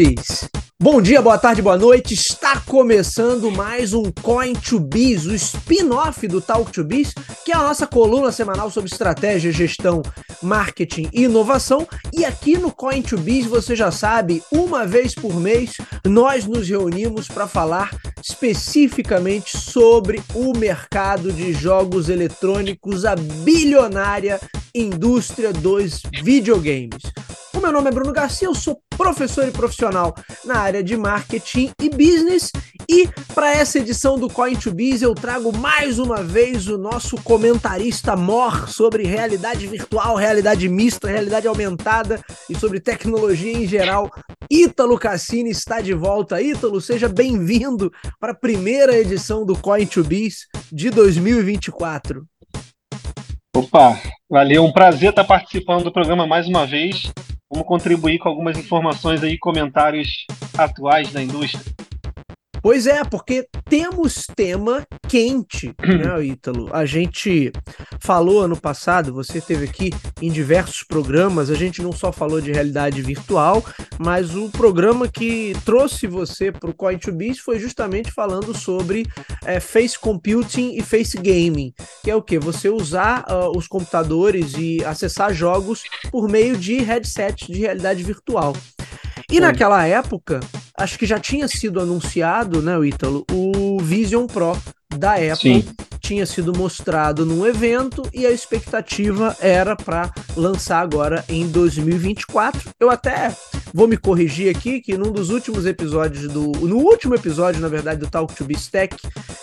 Senhores, bom dia, boa tarde, boa noite. Está começando mais um Coin to Biz, o spin-off do Talk to Biz, que é a nossa coluna semanal sobre estratégia, gestão, marketing e inovação. E aqui no Coin to Biz, você já sabe, uma vez por mês nós nos reunimos para falar especificamente sobre o mercado de jogos eletrônicos, a bilionária indústria dos videogames. O meu nome é Bruno Garcia, eu sou professor e profissional na área de marketing e business. E para essa edição do Coin to Biz, eu trago mais uma vez o nosso comentarista mor sobre realidade virtual, realidade mista, realidade aumentada e sobre tecnologia em geral. Ítalo Cassini está de volta. Ítalo, seja bem-vindo para a primeira edição do Coin to Biz de 2024. Opa, valeu, um prazer estar participando do programa mais uma vez. Vamos contribuir com algumas informações aí, comentários atuais da indústria. Pois é, porque temos tema quente, né, Ítalo? A gente falou ano passado, você esteve aqui em diversos programas, a gente não só falou de realidade virtual, mas o programa que trouxe você para o Coin2Biz foi justamente falando sobre é, face computing e face gaming, que é o que? Você usar uh, os computadores e acessar jogos por meio de headset de realidade virtual. E naquela época, acho que já tinha sido anunciado, né, o Ítalo, o Vision Pro da Apple. Sim tinha sido mostrado num evento e a expectativa era para lançar agora em 2024. Eu até vou me corrigir aqui que num dos últimos episódios do no último episódio, na verdade, do Talk to Stack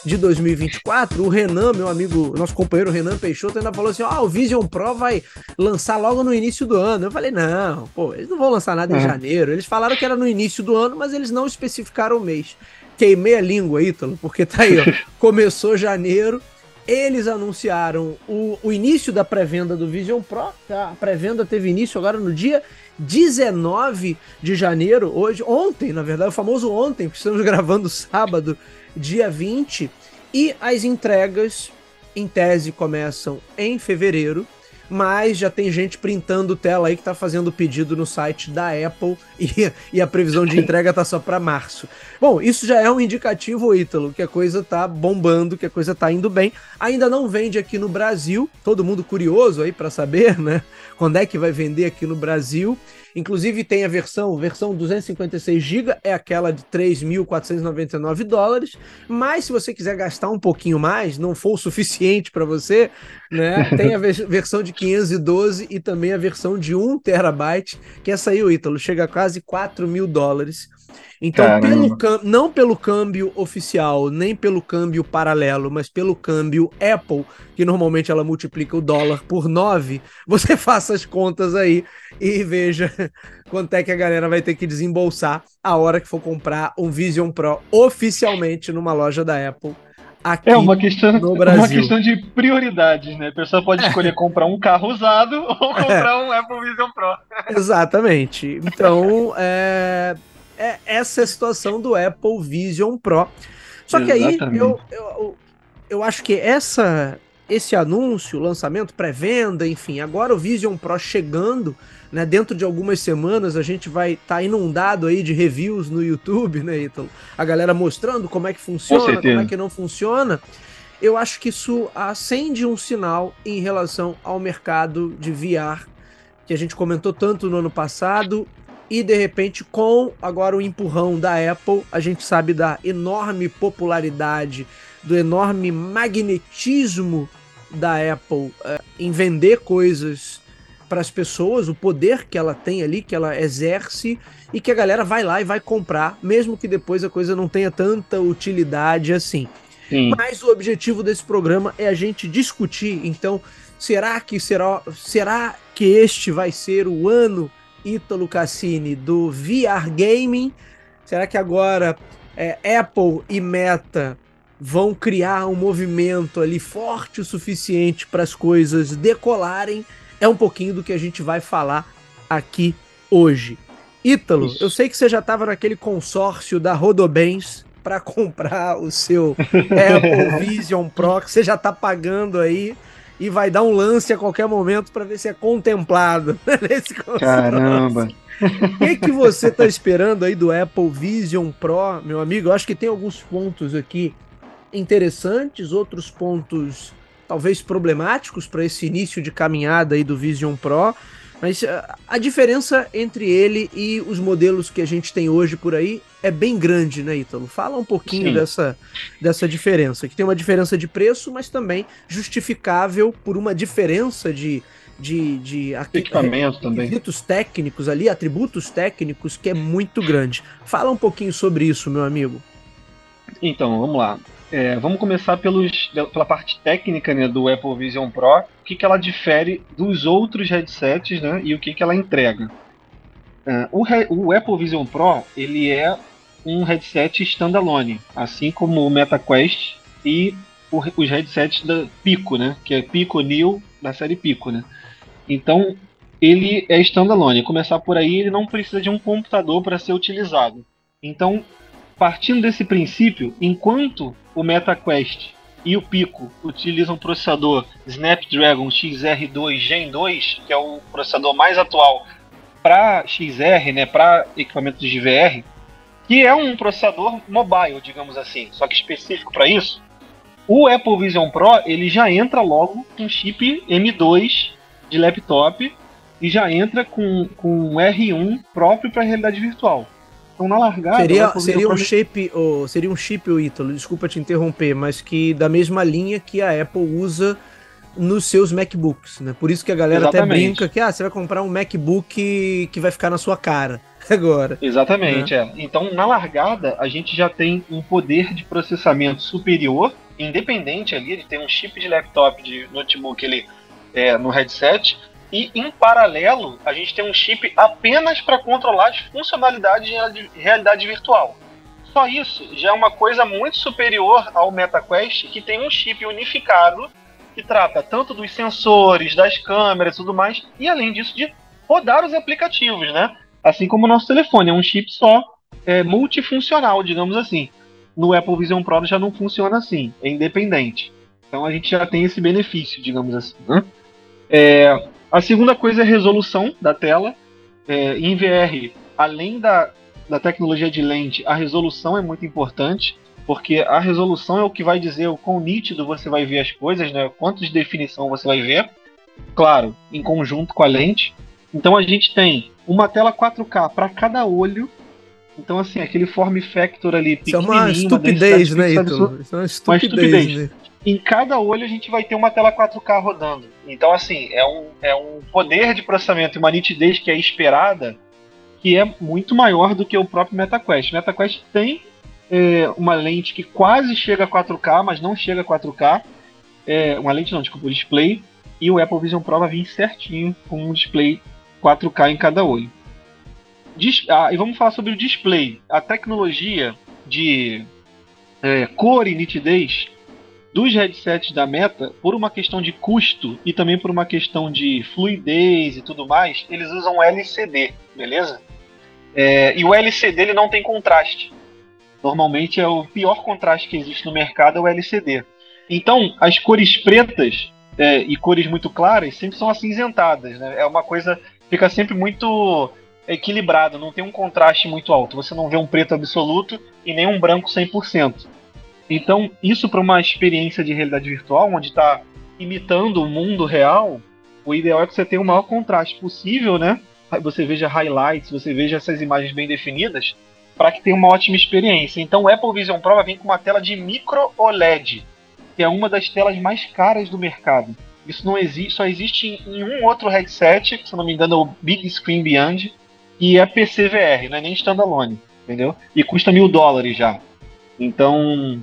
de 2024, o Renan, meu amigo, nosso companheiro Renan Peixoto ainda falou assim: "Ah, o Vision Pro vai lançar logo no início do ano". Eu falei: "Não, pô, eles não vão lançar nada em é. janeiro. Eles falaram que era no início do ano, mas eles não especificaram o mês" queimei a língua, Ítalo, porque tá aí, ó. Começou janeiro, eles anunciaram o, o início da pré-venda do Vision Pro. Tá? A pré-venda teve início agora no dia 19 de janeiro, hoje, ontem, na verdade, o famoso ontem, porque estamos gravando sábado, dia 20, e as entregas, em tese, começam em fevereiro mas já tem gente printando tela aí que tá fazendo pedido no site da Apple e, e a previsão de entrega tá só para março. Bom, isso já é um indicativo, Ítalo, que a coisa tá bombando, que a coisa tá indo bem. Ainda não vende aqui no Brasil, todo mundo curioso aí para saber, né? Quando é que vai vender aqui no Brasil? Inclusive tem a versão, versão 256 GB, é aquela de 3.499 dólares, mas se você quiser gastar um pouquinho mais, não for o suficiente para você, né? Tem a versão de 512 e também a versão de 1 terabyte, que essa aí, o Ítalo, chega a quase 4 mil dólares. Então, pelo não pelo câmbio oficial, nem pelo câmbio paralelo, mas pelo câmbio Apple, que normalmente ela multiplica o dólar por 9, você faça as contas aí e veja quanto é que a galera vai ter que desembolsar a hora que for comprar um Vision Pro oficialmente numa loja da Apple aqui é uma questão, no Brasil. uma questão de prioridades, né? A pessoa pode é. escolher comprar um carro usado ou comprar é. um Apple Vision Pro. Exatamente. Então, é, é essa é a situação do Apple Vision Pro. Só que aí eu, eu, eu acho que essa esse anúncio, lançamento, pré-venda, enfim, agora o Vision Pro chegando, né? Dentro de algumas semanas a gente vai estar tá inundado aí de reviews no YouTube, né, Então, A galera mostrando como é que funciona, Com como é que não funciona. Eu acho que isso acende um sinal em relação ao mercado de VR, que a gente comentou tanto no ano passado e de repente, com agora o empurrão da Apple, a gente sabe da enorme popularidade, do enorme magnetismo da Apple é, em vender coisas para as pessoas, o poder que ela tem ali, que ela exerce e que a galera vai lá e vai comprar, mesmo que depois a coisa não tenha tanta utilidade assim. Sim. Mas o objetivo desse programa é a gente discutir, então, será que será, será que este vai ser o ano Ítalo Cassini do VR Gaming. Será que agora é, Apple e Meta vão criar um movimento ali forte o suficiente para as coisas decolarem? É um pouquinho do que a gente vai falar aqui hoje. Ítalo, eu sei que você já estava naquele consórcio da Rodobens para comprar o seu Apple Vision Pro, que você já está pagando aí e vai dar um lance a qualquer momento para ver se é contemplado nesse Caramba! O que, que você está esperando aí do Apple Vision Pro, meu amigo? Eu acho que tem alguns pontos aqui interessantes, outros pontos talvez problemáticos para esse início de caminhada aí do Vision Pro. Mas ah, a diferença entre ele e os modelos que a gente tem hoje por aí é bem grande, né, Ítalo? Fala um pouquinho dessa, dessa diferença, que tem uma diferença de preço, mas também justificável por uma diferença de, de, de equipamento também. técnicos ali, atributos técnicos que é muito grande. Fala um pouquinho sobre isso, meu amigo. Então, vamos lá. É, vamos começar pelos, pela parte técnica né, do Apple Vision Pro. O que, que ela difere dos outros headsets né, e o que, que ela entrega. É, o, o, Apple Vision Pro ele é um headset standalone, assim como o MetaQuest e o, os headsets da Pico, né, que é Pico Neo da série Pico. Né. Então ele é standalone. Começar por aí, ele não precisa de um computador para ser utilizado. Então Partindo desse princípio, enquanto o MetaQuest e o Pico utilizam o processador Snapdragon XR2 Gen 2, que é o processador mais atual para XR, né, para equipamentos de VR, que é um processador mobile, digamos assim, só que específico para isso. O Apple Vision Pro ele já entra logo com chip M2 de laptop e já entra com, com R1 próprio para realidade virtual. Então na largada. Seria, seria um chip, ou, seria um chip, o Ítalo, desculpa te interromper, mas que da mesma linha que a Apple usa nos seus MacBooks, né? Por isso que a galera Exatamente. até brinca que ah, você vai comprar um MacBook que vai ficar na sua cara agora. Exatamente, né? é. Então, na largada, a gente já tem um poder de processamento superior, independente ali de ter um chip de laptop, de notebook ele, é, no headset, e em paralelo, a gente tem um chip apenas para controlar as funcionalidades de realidade virtual. Só isso já é uma coisa muito superior ao MetaQuest, que tem um chip unificado que trata tanto dos sensores, das câmeras e tudo mais, e além disso de rodar os aplicativos, né? Assim como o nosso telefone, é um chip só, é, multifuncional, digamos assim. No Apple Vision Pro já não funciona assim, é independente. Então a gente já tem esse benefício, digamos assim. Né? É, a segunda coisa é a resolução da tela. É, em VR, além da, da tecnologia de lente, a resolução é muito importante, porque a resolução é o que vai dizer o quão nítido você vai ver as coisas, né? quanto de definição você vai ver. Claro, em conjunto com a lente. Então a gente tem uma tela 4K para cada olho. Então, assim, aquele form factor ali. Isso é uma estupidez, né, Ito? Isso é uma estupidez. Uma estupidez. Né? em cada olho a gente vai ter uma tela 4K rodando. Então, assim, é um, é um poder de processamento e uma nitidez que é esperada que é muito maior do que o próprio MetaQuest. O MetaQuest tem é, uma lente que quase chega a 4K, mas não chega a 4K. É, uma lente não, desculpa, o display. E o Apple Vision Pro vai vir certinho com um display 4K em cada olho. Ah, e vamos falar sobre o display. A tecnologia de é, cor e nitidez dos headsets da Meta, por uma questão de custo e também por uma questão de fluidez e tudo mais, eles usam LCD, beleza? É, e o LCD ele não tem contraste. Normalmente é o pior contraste que existe no mercado é o LCD. Então, as cores pretas é, e cores muito claras sempre são acinzentadas. Né? É uma coisa fica sempre muito equilibrado, não tem um contraste muito alto. Você não vê um preto absoluto e nem um branco 100%. Então, isso para uma experiência de realidade virtual, onde está imitando o mundo real, o ideal é que você tenha o maior contraste possível, né? Você veja highlights, você veja essas imagens bem definidas, para que tenha uma ótima experiência. Então, o Apple Vision Pro vem com uma tela de micro OLED, que é uma das telas mais caras do mercado. Isso não existe, só existe em um outro headset, se não me engano, é o Big Screen Beyond, e é PCVR, não é nem standalone, entendeu? E custa mil dólares já. Então,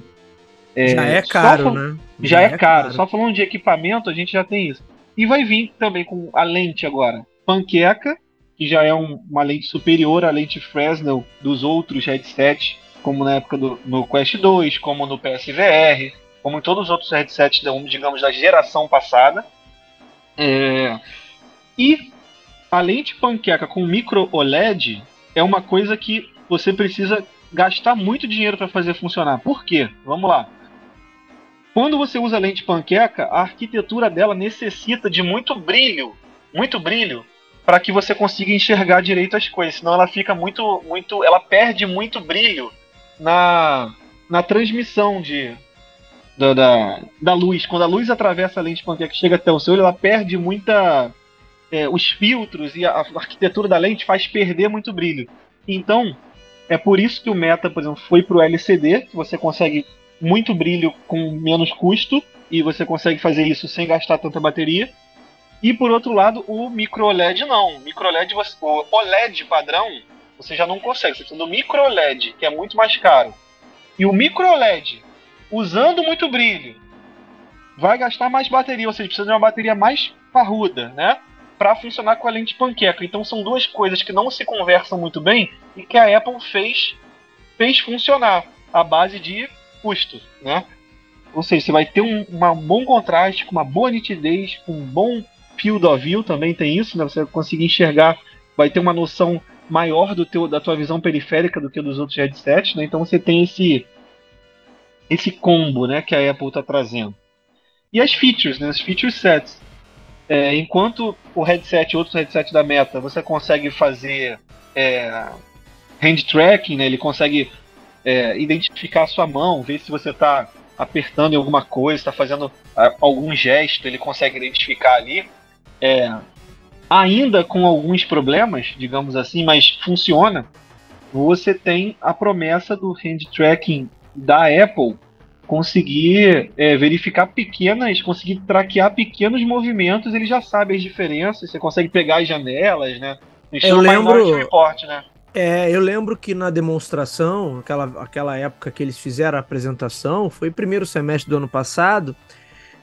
é, já é caro, né? Já, já é, é caro. caro. Só falando de equipamento, a gente já tem isso. E vai vir também com a lente agora. Panqueca, que já é um, uma lente superior à lente Fresnel dos outros headsets, como na época do no Quest 2, como no PSVR, como em todos os outros headsets, digamos, da geração passada. É... E a lente panqueca com micro OLED é uma coisa que você precisa gastar muito dinheiro para fazer funcionar. Por quê? Vamos lá. Quando você usa lente panqueca, a arquitetura dela necessita de muito brilho, muito brilho para que você consiga enxergar direito as coisas, senão ela fica muito, muito, ela perde muito brilho na, na transmissão de, da, da, da luz. Quando a luz atravessa a lente panqueca que chega até o seu olho, ela perde muita. É, os filtros e a, a, arquitetura da lente faz perder muito brilho. Então, é por isso que o Meta, por exemplo, foi para o LCD, que você consegue muito brilho com menos custo e você consegue fazer isso sem gastar tanta bateria. E por outro lado, o micro OLED não. O micro você, o OLED padrão, você já não consegue. Você precisa do micro OLED, que é muito mais caro. E o micro OLED, usando muito brilho, vai gastar mais bateria, ou seja, precisa de uma bateria mais parruda, né? Para funcionar com a lente panqueca. Então são duas coisas que não se conversam muito bem e que a Apple fez fez funcionar a base de custo, né? Ou seja, você vai ter um, um bom contraste, com uma boa nitidez, com um bom field of view também tem isso, né? Você vai conseguir enxergar, vai ter uma noção maior do teu, da tua visão periférica do que dos outros headsets, né? Então você tem esse esse combo, né, que a Apple está trazendo. E as features, né, as feature sets. É, enquanto o headset, outros headsets da Meta, você consegue fazer é, hand tracking, né, ele consegue é, identificar a sua mão, ver se você está apertando em alguma coisa, está fazendo algum gesto, ele consegue identificar ali. É, ainda com alguns problemas, digamos assim, mas funciona. Você tem a promessa do hand tracking da Apple conseguir é, verificar pequenas, conseguir traquear pequenos movimentos, ele já sabe as diferenças, você consegue pegar as janelas, né? Eu lembro, report, né? É, eu lembro que na demonstração, aquela, aquela época que eles fizeram a apresentação, foi primeiro semestre do ano passado,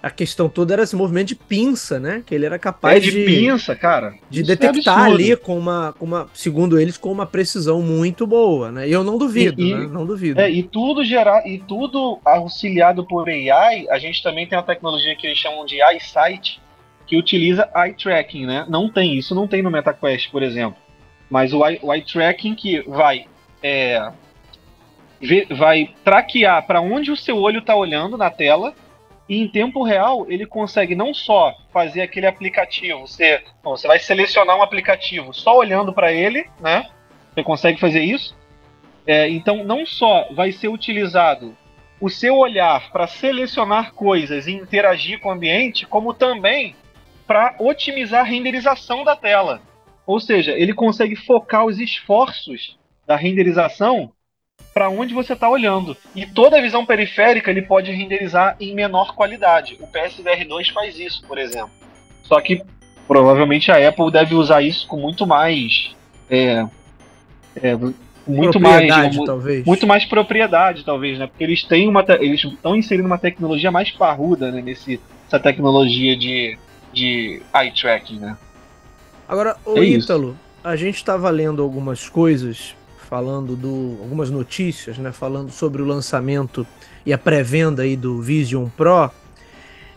a questão toda era esse movimento de pinça, né? Que ele era capaz é de, de pinça, cara. De Isso é detectar é ali com uma, com uma, segundo eles, com uma precisão muito boa, né? E eu não duvido, e, né? Não duvido. É, e tudo gerar, e tudo auxiliado por AI, a gente também tem uma tecnologia que eles chamam de EyeSight, que utiliza eye tracking, né? Não tem isso, não tem no MetaQuest, por exemplo. Mas o eye, o eye tracking que vai é, vai traquear para onde o seu olho está olhando na tela e em tempo real, ele consegue não só fazer aquele aplicativo, você, bom, você vai selecionar um aplicativo só olhando para ele, né? Você consegue fazer isso. É, então, não só vai ser utilizado o seu olhar para selecionar coisas e interagir com o ambiente, como também para otimizar a renderização da tela. Ou seja, ele consegue focar os esforços da renderização para onde você está olhando. E toda a visão periférica ele pode renderizar em menor qualidade. O PSVR2 faz isso, por exemplo. Só que provavelmente a Apple deve usar isso com muito mais. É, é, muito mais talvez. muito mais propriedade talvez né porque eles têm uma eles estão inserindo uma tecnologia mais parruda né, nesse essa tecnologia de de eye tracking né agora o é Ítalo a gente estava lendo algumas coisas falando do algumas notícias, né, falando sobre o lançamento e a pré-venda aí do Vision Pro.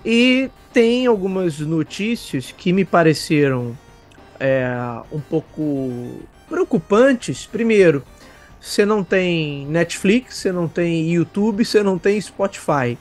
E tem algumas notícias que me pareceram é, um pouco preocupantes. Primeiro, você não tem Netflix, você não tem YouTube, você não tem Spotify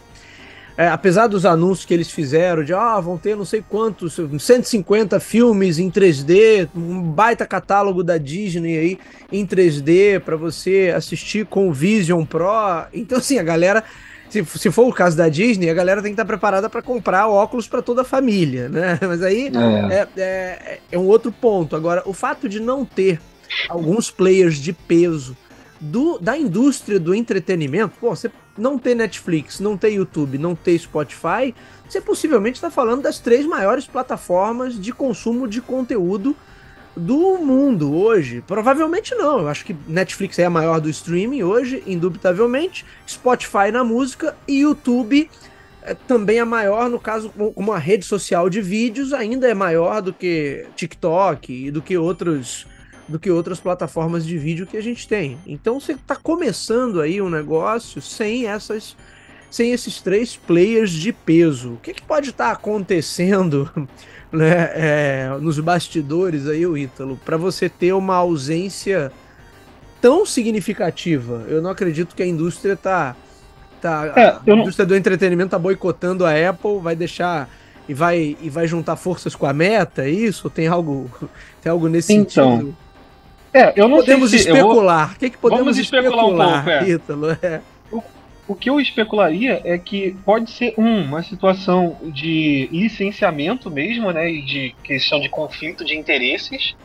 é, apesar dos anúncios que eles fizeram de ah, vão ter não sei quantos, 150 filmes em 3D, um baita catálogo da Disney aí em 3D para você assistir com o Vision Pro. Então, assim, a galera. Se, se for o caso da Disney, a galera tem que estar preparada para comprar óculos para toda a família, né? Mas aí é. É, é, é um outro ponto. Agora, o fato de não ter alguns players de peso do, da indústria do entretenimento, pô, você não ter Netflix, não ter YouTube, não ter Spotify, você possivelmente está falando das três maiores plataformas de consumo de conteúdo do mundo hoje. Provavelmente não. Eu acho que Netflix é a maior do streaming hoje, indubitavelmente. Spotify na música e YouTube é também a maior, no caso, como uma rede social de vídeos, ainda é maior do que TikTok e do que outros do que outras plataformas de vídeo que a gente tem. Então você está começando aí um negócio sem essas sem esses três players de peso. O que, que pode estar tá acontecendo né, é, nos bastidores aí, o Ítalo, para você ter uma ausência tão significativa? Eu não acredito que a indústria está tá, é, a indústria não... do entretenimento está boicotando a Apple, vai deixar e vai, e vai juntar forças com a meta, é isso? Tem algo, tem algo nesse então, sentido? É, eu não podemos sei se, especular. O que, que podemos Vamos especular, especular um pouco, é. Ítalo? É. O, o que eu especularia é que pode ser um, uma situação de licenciamento mesmo, né, e de questão de conflito de interesses.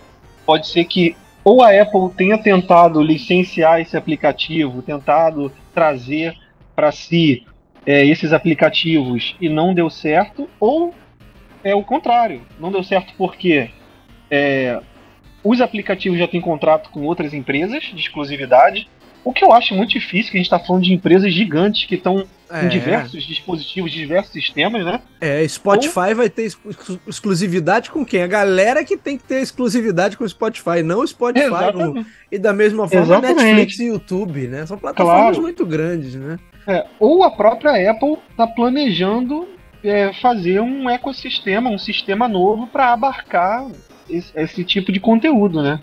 Pode ser que ou a Apple tenha tentado licenciar esse aplicativo, tentado trazer para si é, esses aplicativos e não deu certo, ou é o contrário, não deu certo porque é, os aplicativos já têm contrato com outras empresas de exclusividade, o que eu acho muito difícil, que a gente está falando de empresas gigantes que estão é. em diversos dispositivos, diversos sistemas, né? É, Spotify Ou... vai ter exclusividade com quem? A galera que tem que ter exclusividade com o Spotify, não o Spotify. No... E da mesma forma Exatamente. Netflix e YouTube, né? São plataformas claro. muito grandes, né? É, ou a própria Apple está planejando é, fazer um ecossistema, um sistema novo para abarcar esse, esse, tipo de conteúdo, né?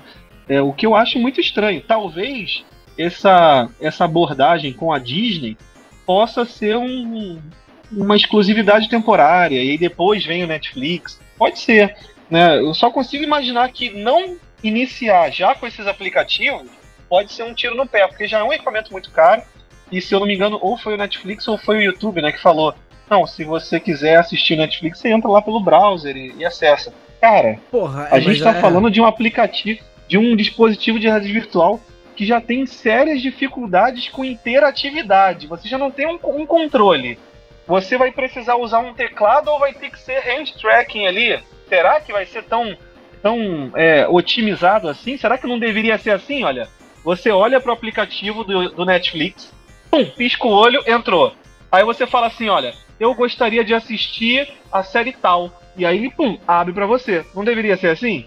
É, o que eu acho muito estranho. Talvez essa, essa abordagem com a Disney possa ser um, uma exclusividade temporária e depois vem o Netflix. Pode ser. Né? Eu só consigo imaginar que não iniciar já com esses aplicativos pode ser um tiro no pé, porque já é um equipamento muito caro e se eu não me engano, ou foi o Netflix ou foi o YouTube, né, que falou: não, se você quiser assistir Netflix, você entra lá pelo browser e, e acessa. Cara, Porra, a é, gente está é... falando de um aplicativo, de um dispositivo de realidade virtual que já tem sérias dificuldades com interatividade. Você já não tem um, um controle. Você vai precisar usar um teclado ou vai ter que ser hand tracking ali? Será que vai ser tão, tão é, otimizado assim? Será que não deveria ser assim? Olha, você olha para o aplicativo do, do Netflix, pum, pisca o olho, entrou. Aí você fala assim, olha, eu gostaria de assistir a série tal. E aí, pum, abre para você. Não deveria ser assim?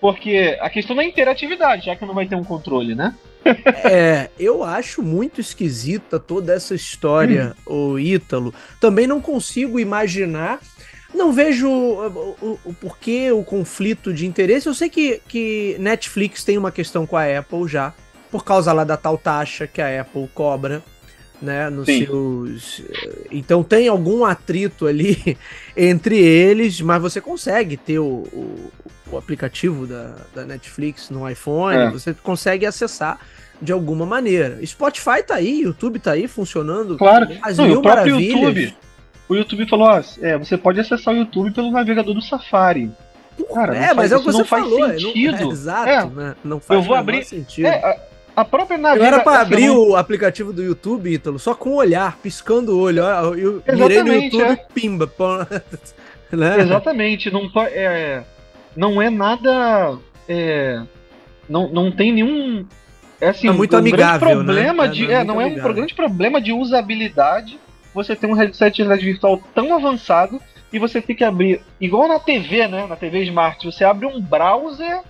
Porque a questão da interatividade, já que não vai ter um controle, né? é, eu acho muito esquisita toda essa história, hum. o Ítalo. Também não consigo imaginar. Não vejo o, o, o, porquê o conflito de interesse. Eu sei que, que Netflix tem uma questão com a Apple já, por causa lá da tal taxa que a Apple cobra né, nos Sim. seus. Então tem algum atrito ali entre eles, mas você consegue ter o, o, o aplicativo da, da Netflix no iPhone, é. você consegue acessar de alguma maneira. Spotify tá aí, YouTube tá aí funcionando. Claro, as Não, mil o próprio maravilhas. YouTube. O YouTube falou: ó, é, você pode acessar o YouTube pelo navegador do Safari. Cara, é, mas faz, é o que você falou. Sentido. Não, é, exato, é, né? Não faz eu vou abrir, sentido. É, a própria. Eu era pra abrir o aplicativo do YouTube, Ítalo, só com o olhar, piscando o olho. Eu mirei no YouTube, é. pimba. né? Exatamente. Não, é, não é nada... É, não, não tem nenhum... É, assim, é muito um amigável, grande problema né? de, é, não é, não é um grande problema de usabilidade você tem um headset de realidade virtual tão avançado e você tem que abrir, igual na TV, né? Na TV Smart, você abre um browser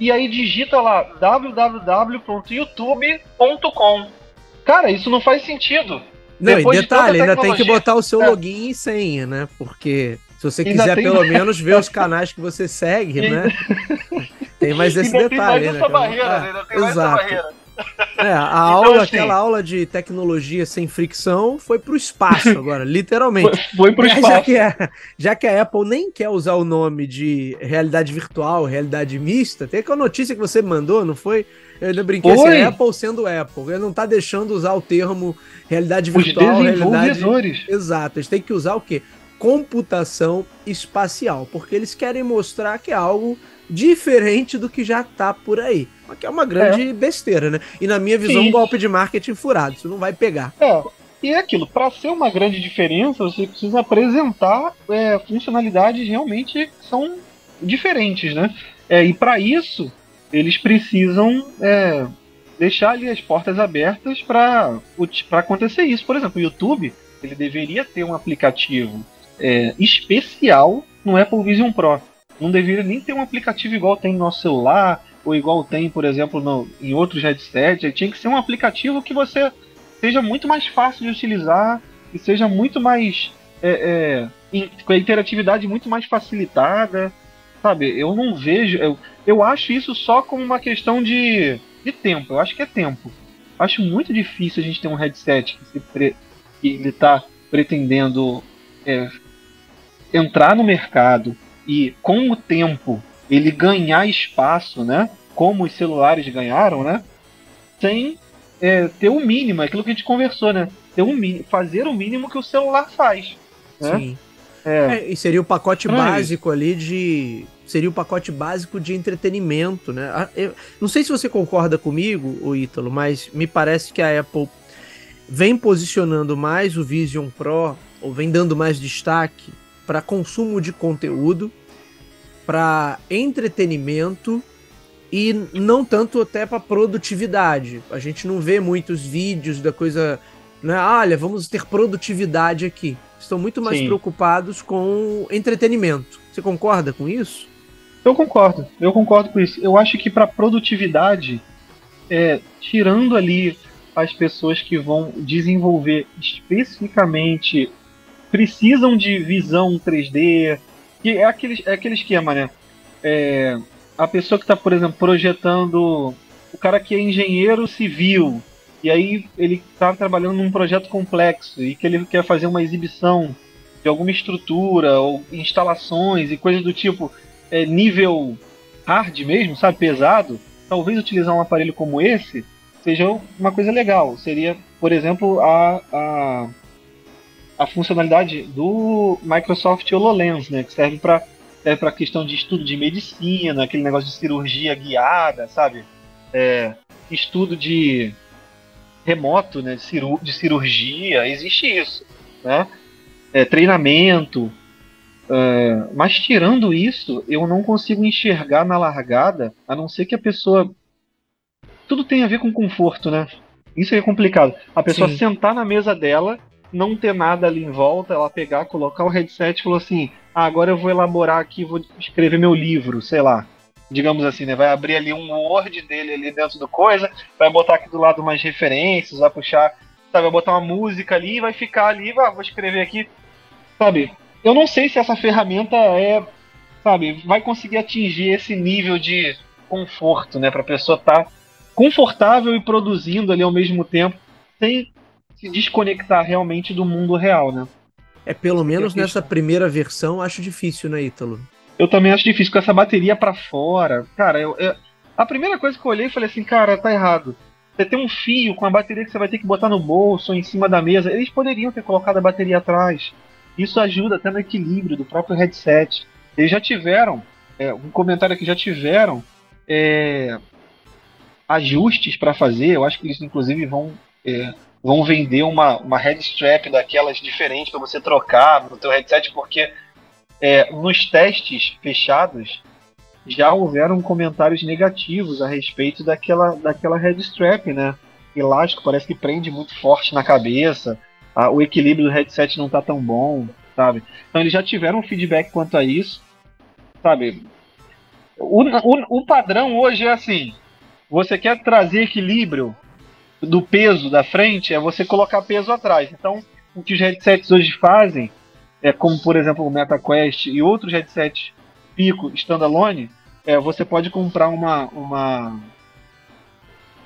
e aí digita lá www.youtube.com. Cara, isso não faz sentido. Não, Depois e detalhe, de ainda tem que botar o seu é. login e senha, né? Porque se você ainda quiser tem... pelo menos ver os canais que você segue, né? tem mais esse ainda detalhe, tem mais né? Essa barreira, né? Ainda tem mais essa barreira. É, a então, aula, assim, aquela aula de tecnologia sem fricção foi pro espaço agora, literalmente. Foi, foi pro espaço. Já que, a, já que a Apple nem quer usar o nome de realidade virtual, realidade mista, tem aquela notícia que você mandou, não foi? Eu ainda brinquei assim, foi. assim, Apple sendo Apple. Ele não tá deixando usar o termo realidade virtual, Os realidade. Exato, eles têm que usar o quê? Computação espacial, porque eles querem mostrar que é algo diferente do que já tá por aí. Que é uma grande é. besteira, né? E na minha visão, Sim. um golpe de marketing furado. Isso não vai pegar. É. E é aquilo, para ser uma grande diferença, você precisa apresentar é, funcionalidades realmente que são diferentes, né? É, e para isso, eles precisam é, deixar ali as portas abertas para acontecer isso. Por exemplo, o YouTube, ele deveria ter um aplicativo é, especial no Apple Vision Pro. Não deveria nem ter um aplicativo igual tem no nosso celular, ou igual tem, por exemplo, no, em outros headsets. Tinha que ser um aplicativo que você seja muito mais fácil de utilizar e seja muito mais. É, é, com a interatividade muito mais facilitada. Sabe, eu não vejo. Eu, eu acho isso só como uma questão de, de tempo. Eu acho que é tempo. Acho muito difícil a gente ter um headset que, se pre, que ele está pretendendo é, entrar no mercado e com o tempo ele ganhar espaço, né? Como os celulares ganharam, né? Sem é, ter o mínimo, aquilo que a gente conversou, né? Ter um, fazer o mínimo que o celular faz. Né? Sim. É. É, e seria o pacote básico ali de. Seria o pacote básico de entretenimento, né? Ah, eu, não sei se você concorda comigo, o Ítalo, mas me parece que a Apple vem posicionando mais o Vision Pro, ou vem dando mais destaque para consumo de conteúdo, para entretenimento e não tanto até para produtividade. A gente não vê muitos vídeos da coisa, né? Olha, vamos ter produtividade aqui. Estão muito mais Sim. preocupados com entretenimento. Você concorda com isso? Eu concordo. Eu concordo com isso. Eu acho que para produtividade, é, tirando ali as pessoas que vão desenvolver especificamente precisam de visão 3D, que é aquele, é aquele esquema, né? É, a pessoa que está, por exemplo, projetando. O cara que é engenheiro civil, e aí ele está trabalhando num projeto complexo e que ele quer fazer uma exibição de alguma estrutura ou instalações e coisas do tipo é, nível hard mesmo, sabe, pesado. Talvez utilizar um aparelho como esse seja uma coisa legal. Seria, por exemplo, a, a, a funcionalidade do Microsoft HoloLens, né, que serve para é para questão de estudo de medicina, aquele negócio de cirurgia guiada, sabe? É, estudo de remoto, né, de, ciru de cirurgia, existe isso, né? É, treinamento, é, mas tirando isso, eu não consigo enxergar na largada, a não ser que a pessoa tudo tem a ver com conforto, né? Isso é complicado. A pessoa Sim. sentar na mesa dela, não ter nada ali em volta, ela pegar, colocar o headset e falou assim: ah, agora eu vou elaborar aqui, vou escrever meu livro, sei lá. Digamos assim, né? Vai abrir ali um Word dele ali dentro do coisa, vai botar aqui do lado umas referências, vai puxar, sabe, vai botar uma música ali e vai ficar ali, vai, vou escrever aqui. Sabe? Eu não sei se essa ferramenta é, sabe, vai conseguir atingir esse nível de conforto, né, para a pessoa estar tá confortável e produzindo ali ao mesmo tempo, sem se desconectar realmente do mundo real, né? É, pelo menos nessa primeira versão, acho difícil, né, Ítalo? Eu também acho difícil, com essa bateria para fora. Cara, eu, eu, a primeira coisa que eu olhei, falei assim, cara, tá errado. Você tem um fio com a bateria que você vai ter que botar no bolso ou em cima da mesa. Eles poderiam ter colocado a bateria atrás. Isso ajuda até no equilíbrio do próprio headset. Eles já tiveram, é, um comentário que já tiveram é, ajustes para fazer. Eu acho que eles, inclusive, vão é, vão vender uma, uma headstrap daquelas diferentes para você trocar no teu headset, porque é, nos testes fechados já houveram comentários negativos a respeito daquela, daquela headstrap, né? Elástico, parece que prende muito forte na cabeça, a, o equilíbrio do headset não tá tão bom, sabe? Então eles já tiveram feedback quanto a isso, sabe? O, o, o padrão hoje é assim: você quer trazer equilíbrio do peso da frente é você colocar peso atrás. Então, o que os headsets hoje fazem, é como por exemplo o MetaQuest e outros headsets Pico standalone, é, você pode comprar uma uma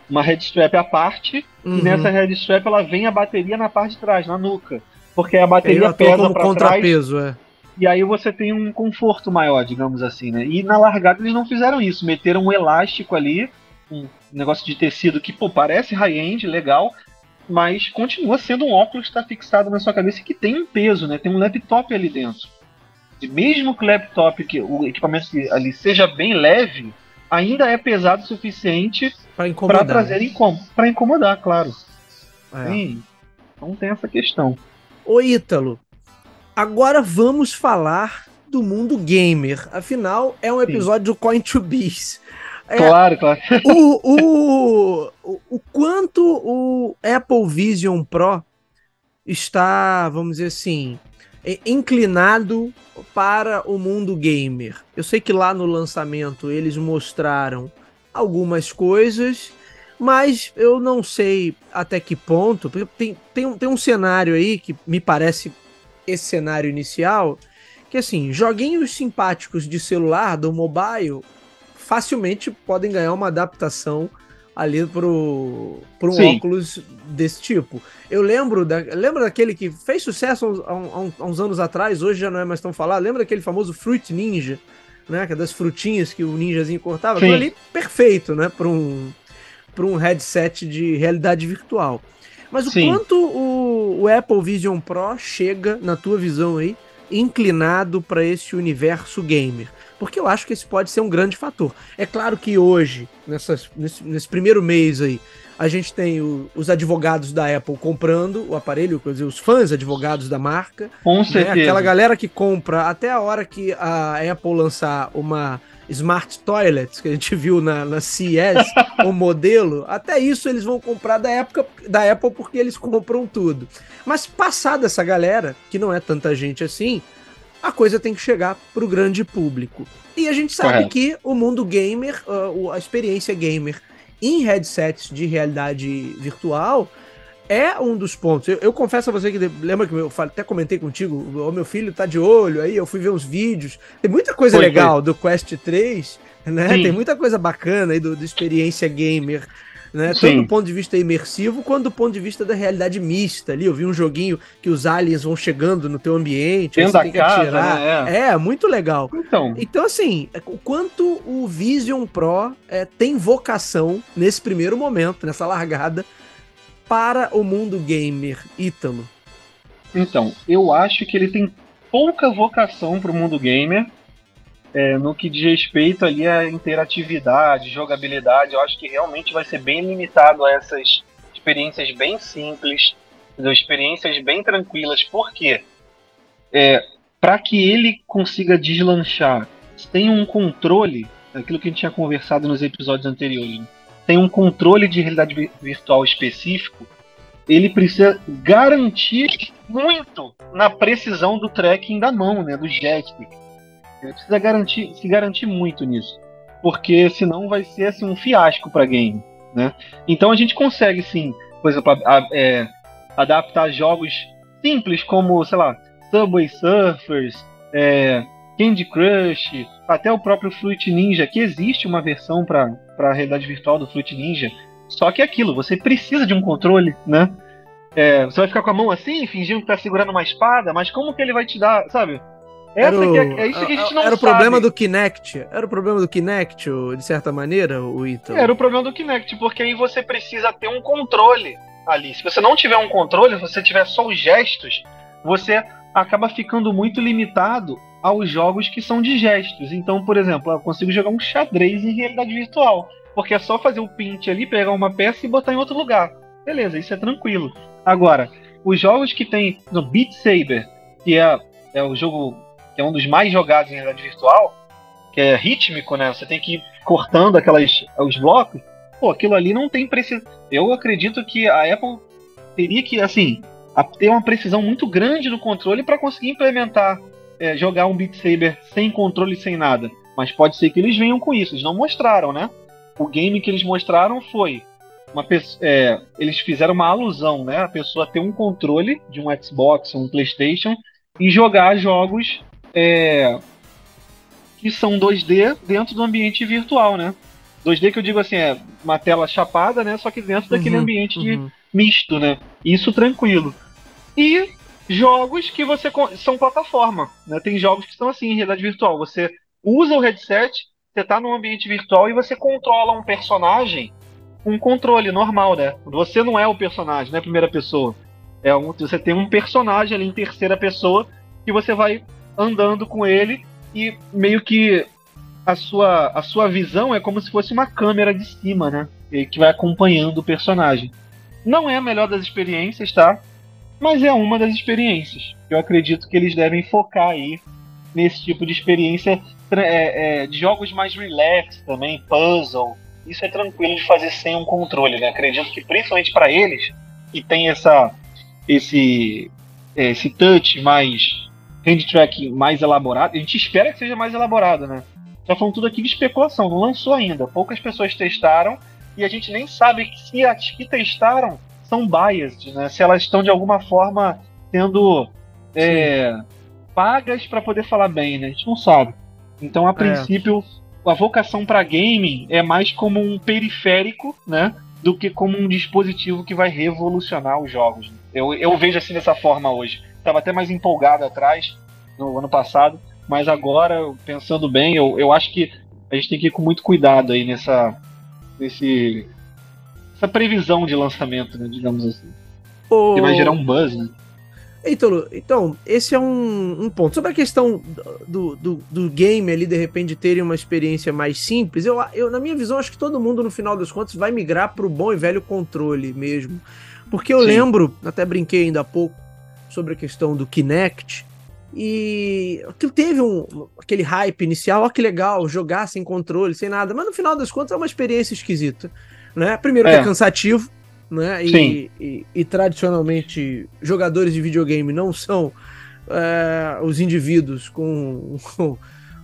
uma headstrap à parte uhum. e nessa headstrap ela vem a bateria na parte de trás, na nuca, porque a bateria pesa para contrapeso, trás. É. E aí você tem um conforto maior, digamos assim, né? E na largada eles não fizeram isso, meteram um elástico ali um negócio de tecido que, pô, parece high-end, legal, mas continua sendo um óculos que está fixado na sua cabeça e que tem um peso, né? Tem um laptop ali dentro. E mesmo que o laptop, que o equipamento ali seja bem leve, ainda é pesado o suficiente para trazer incômodo. Para incomodar, claro. É. Sim. Então tem essa questão. Ô Ítalo, agora vamos falar do mundo gamer. Afinal, é um episódio Sim. do Coin to Bees. É, claro, claro. O, o, o, quanto o Apple Vision Pro está, vamos dizer assim, inclinado para o mundo gamer. Eu sei que lá no lançamento eles mostraram algumas coisas, mas eu não sei até que ponto. Tem, tem, tem um cenário aí que me parece esse cenário inicial, que assim, joguinhos simpáticos de celular, do mobile, facilmente podem ganhar uma adaptação ali pro, pro um óculos desse tipo. Eu lembro, da, lembro daquele que fez sucesso há, há, há, uns anos atrás, hoje já não é mais tão falado. Lembra daquele famoso Fruit Ninja, né? Que é das frutinhas que o ninjazinho cortava? Aquilo ali perfeito, né? Para um, um headset de realidade virtual. Mas o Sim. quanto o, o Apple Vision Pro chega, na tua visão aí, inclinado para esse universo gamer? Porque eu acho que esse pode ser um grande fator. É claro que hoje, nessas, nesse, nesse primeiro mês aí, a gente tem o, os advogados da Apple comprando o aparelho, quer dizer, os fãs advogados da marca. Com né? certeza. Aquela galera que compra até a hora que a Apple lançar uma Smart Toilets, que a gente viu na, na CES, o modelo, até isso eles vão comprar da, época, da Apple porque eles compram tudo. Mas passada essa galera, que não é tanta gente assim, a coisa tem que chegar para o grande público. E a gente sabe Correto. que o mundo gamer, a experiência gamer em headsets de realidade virtual é um dos pontos. Eu, eu, confesso a você que lembra que eu até comentei contigo, o meu filho tá de olho aí, eu fui ver uns vídeos. Tem muita coisa foi, legal foi. do Quest 3, né? Sim. Tem muita coisa bacana aí do, do experiência gamer. Né? Tanto do ponto de vista imersivo, quanto do ponto de vista da realidade mista ali. Eu vi um joguinho que os aliens vão chegando no teu ambiente, você tem que casa, atirar. Né? É. é. muito legal. Então. então, assim, é, o quanto o Vision Pro é, tem vocação nesse primeiro momento, nessa largada, para o mundo gamer, Ítalo? Então, eu acho que ele tem pouca vocação para o mundo gamer é, no que diz respeito ali à interatividade, jogabilidade, eu acho que realmente vai ser bem limitado a essas experiências bem simples, experiências bem tranquilas, porque é, para que ele consiga deslanchar, tem um controle, aquilo que a gente tinha conversado nos episódios anteriores, né? tem um controle de realidade virtual específico, ele precisa garantir muito na precisão do tracking da mão, né, do joystick. Ele precisa garantir, se garantir muito nisso. Porque senão vai ser assim, um fiasco para game. Né? Então a gente consegue sim, por exemplo, a, a, é, adaptar jogos simples como, sei lá, Subway Surfers, é, Candy Crush, até o próprio Fruit Ninja, que existe uma versão para a realidade virtual do Fruit Ninja. Só que é aquilo, você precisa de um controle, né? É, você vai ficar com a mão assim, fingindo que tá segurando uma espada, mas como que ele vai te dar, sabe? Essa o, é, é, isso que a gente não Era sabe. o problema do Kinect. Era o problema do Kinect, de certa maneira, o Ítalo? Era o problema do Kinect, porque aí você precisa ter um controle ali. Se você não tiver um controle, se você tiver só os gestos, você acaba ficando muito limitado aos jogos que são de gestos. Então, por exemplo, eu consigo jogar um xadrez em realidade virtual. Porque é só fazer o pint ali, pegar uma peça e botar em outro lugar. Beleza, isso é tranquilo. Agora, os jogos que tem no Beat Saber, que é, é o jogo que é um dos mais jogados em realidade virtual, que é rítmico, né? Você tem que ir cortando aquelas, os blocos. Pô, aquilo ali não tem precisão. Eu acredito que a Apple teria que, assim, ter uma precisão muito grande no controle para conseguir implementar, é, jogar um Beat Saber sem controle, sem nada. Mas pode ser que eles venham com isso. Eles não mostraram, né? O game que eles mostraram foi uma é, eles fizeram uma alusão, né? A pessoa ter um controle de um Xbox, um PlayStation e jogar jogos é, que são 2D dentro do ambiente virtual, né? 2D que eu digo assim, é uma tela chapada, né? Só que dentro uhum, daquele ambiente uhum. de misto, né? Isso tranquilo. E jogos que você são plataforma, né? Tem jogos que são assim em realidade virtual. Você usa o headset, você está num ambiente virtual e você controla um personagem com um controle normal, né? Você não é o personagem, não é a primeira pessoa. É um, você tem um personagem ali em terceira pessoa que você vai andando com ele e meio que a sua, a sua visão é como se fosse uma câmera de cima, né? Que vai acompanhando o personagem. Não é a melhor das experiências, tá? Mas é uma das experiências. Eu acredito que eles devem focar aí nesse tipo de experiência é, é, de jogos mais relax também, puzzle. Isso é tranquilo de fazer sem um controle, né? Acredito que principalmente para eles que tem essa esse esse touch mais hand track mais elaborado. A gente espera que seja mais elaborado, né? Já falando tudo aqui de especulação, não lançou ainda. Poucas pessoas testaram e a gente nem sabe se as que testaram são biased, né? Se elas estão de alguma forma sendo é, pagas para poder falar bem, né? A gente não sabe. Então, a é. princípio, a vocação para gaming é mais como um periférico, né? Do que como um dispositivo que vai revolucionar os jogos. Eu, eu vejo assim dessa forma hoje. Estava até mais empolgado atrás, no ano passado, mas agora, pensando bem, eu, eu acho que a gente tem que ir com muito cuidado aí nessa, nesse, essa previsão de lançamento, né, digamos assim. Que vai gerar um buzz, né? Ítalo, então, esse é um, um, ponto. Sobre a questão do, do, do, game ali, de repente, terem uma experiência mais simples, eu, eu, na minha visão, acho que todo mundo, no final das contas, vai migrar para o bom e velho controle mesmo. Porque eu Sim. lembro, até brinquei ainda há pouco, sobre a questão do Kinect, e aquilo teve um, aquele hype inicial, ó que legal, jogar sem controle, sem nada, mas no final das contas é uma experiência esquisita. Né? Primeiro que é, é cansativo, né? E, e, e, tradicionalmente jogadores de videogame não são é, os indivíduos com, com,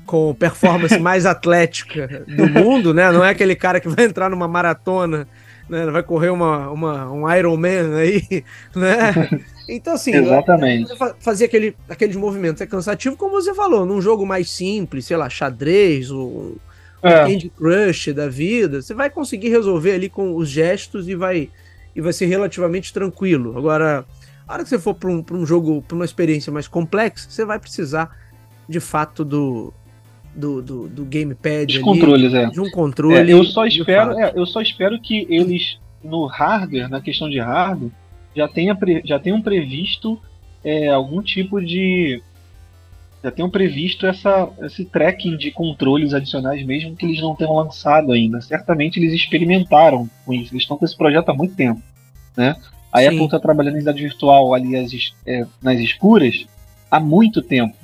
com performance mais atlética do mundo, né? Não é aquele cara que vai entrar numa maratona, né? Vai correr uma, uma, um Iron Man aí, né? Então, assim, Exatamente. fazer aquele, aqueles movimentos é cansativo, como você falou, num jogo mais simples, sei lá, xadrez ou é. Candy Crush da vida, você vai conseguir resolver ali com os gestos e vai e vai ser relativamente tranquilo. Agora, a hora que você for para um, um jogo, para uma experiência mais complexa, você vai precisar de fato do, do, do, do gamepad. De controles, é. De um controle. É, eu, só espero, é, eu só espero que eles, no hardware, na questão de hardware, já, tenha, já tenham previsto é, algum tipo de. Já tenham previsto essa, esse tracking de controles adicionais, mesmo que eles não tenham lançado ainda. Certamente eles experimentaram com isso. Eles estão com esse projeto há muito tempo. Né? A Sim. Apple está trabalhando em realidade virtual ali as, é, nas escuras há muito tempo.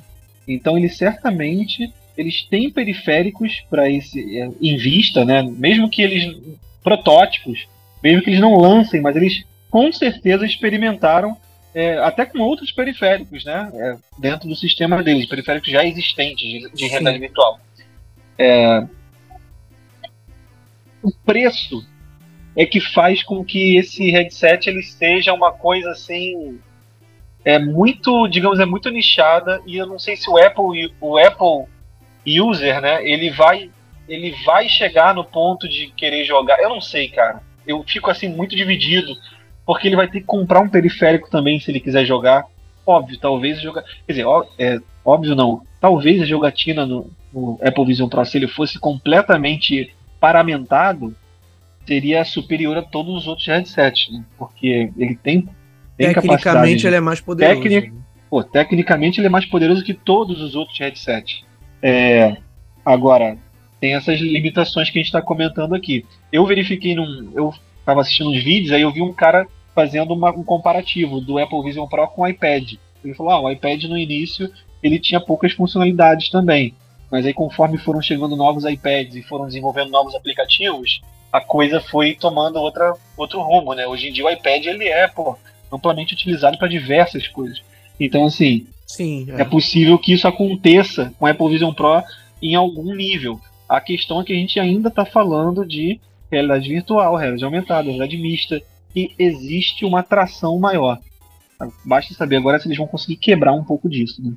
Então eles certamente eles têm periféricos para esse é, em vista, né? Mesmo que eles protótipos, mesmo que eles não lancem, mas eles com certeza experimentaram é, até com outros periféricos, né? É, dentro do sistema deles, periféricos já existentes de, de realidade virtual. É, o preço é que faz com que esse headset ele seja uma coisa assim é muito, digamos, é muito nichada e eu não sei se o Apple o Apple user, né, ele vai ele vai chegar no ponto de querer jogar. Eu não sei, cara. Eu fico assim muito dividido porque ele vai ter que comprar um periférico também se ele quiser jogar. Óbvio, talvez jogar. Quer dizer, ó, é, óbvio não. Talvez a jogatina no, no, Apple Vision Pro, se ele fosse completamente paramentado, seria superior a todos os outros headsets, né? Porque ele tem, tem Tecnicamente ele é mais poderoso. Tecnic, pô, tecnicamente ele é mais poderoso que todos os outros headsets. É, agora, tem essas limitações que a gente está comentando aqui. Eu verifiquei num. Eu estava assistindo uns vídeos, aí eu vi um cara fazendo uma, um comparativo do Apple Vision Pro com o iPad. Ele falou: ah, o iPad no início ele tinha poucas funcionalidades também, mas aí conforme foram chegando novos iPads e foram desenvolvendo novos aplicativos, a coisa foi tomando outra, outro rumo, né? Hoje em dia o iPad ele é pô, amplamente utilizado para diversas coisas. Então assim, Sim, é. é possível que isso aconteça com o Apple Vision Pro em algum nível. A questão é que a gente ainda está falando de realidade virtual, realidade aumentada, realidade mista, que existe uma atração maior. Basta saber agora se eles vão conseguir quebrar um pouco disso. Né?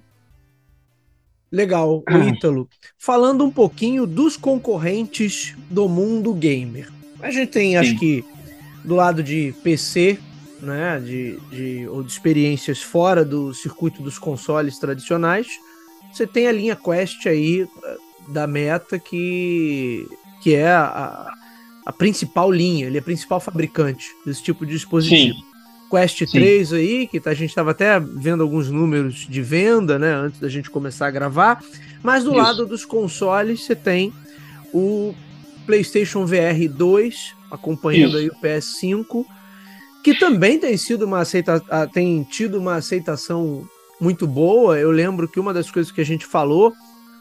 Legal, o Ítalo. Falando um pouquinho dos concorrentes do mundo gamer. A gente tem, Sim. acho que, do lado de PC, né, de, de, ou de experiências fora do circuito dos consoles tradicionais, você tem a linha Quest aí eh, da Meta, que, que é a, a principal linha, ele é a principal fabricante desse tipo de dispositivo. Sim. Quest Sim. 3 aí, que tá, a gente estava até vendo alguns números de venda, né, antes da gente começar a gravar. Mas do Isso. lado dos consoles, você tem o PlayStation VR 2, acompanhando Isso. aí o PS5, que também tem sido uma aceita tem tido uma aceitação muito boa. Eu lembro que uma das coisas que a gente falou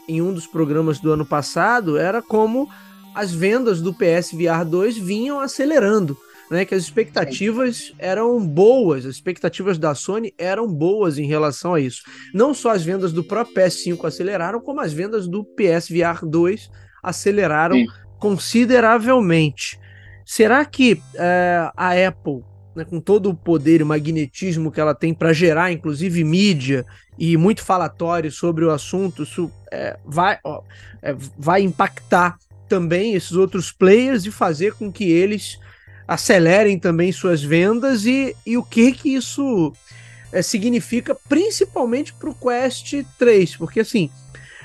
em um dos programas do ano passado era como as vendas do PSVR 2 vinham acelerando, né? Que as expectativas eram boas, as expectativas da Sony eram boas em relação a isso. Não só as vendas do próprio PS5 aceleraram, como as vendas do PSVR 2 aceleraram Sim. consideravelmente. Será que é, a Apple né, com todo o poder e magnetismo que ela tem para gerar, inclusive, mídia e muito falatório sobre o assunto, isso é, vai, ó, é, vai impactar também esses outros players e fazer com que eles acelerem também suas vendas e, e o que que isso é, significa principalmente para o Quest 3, porque assim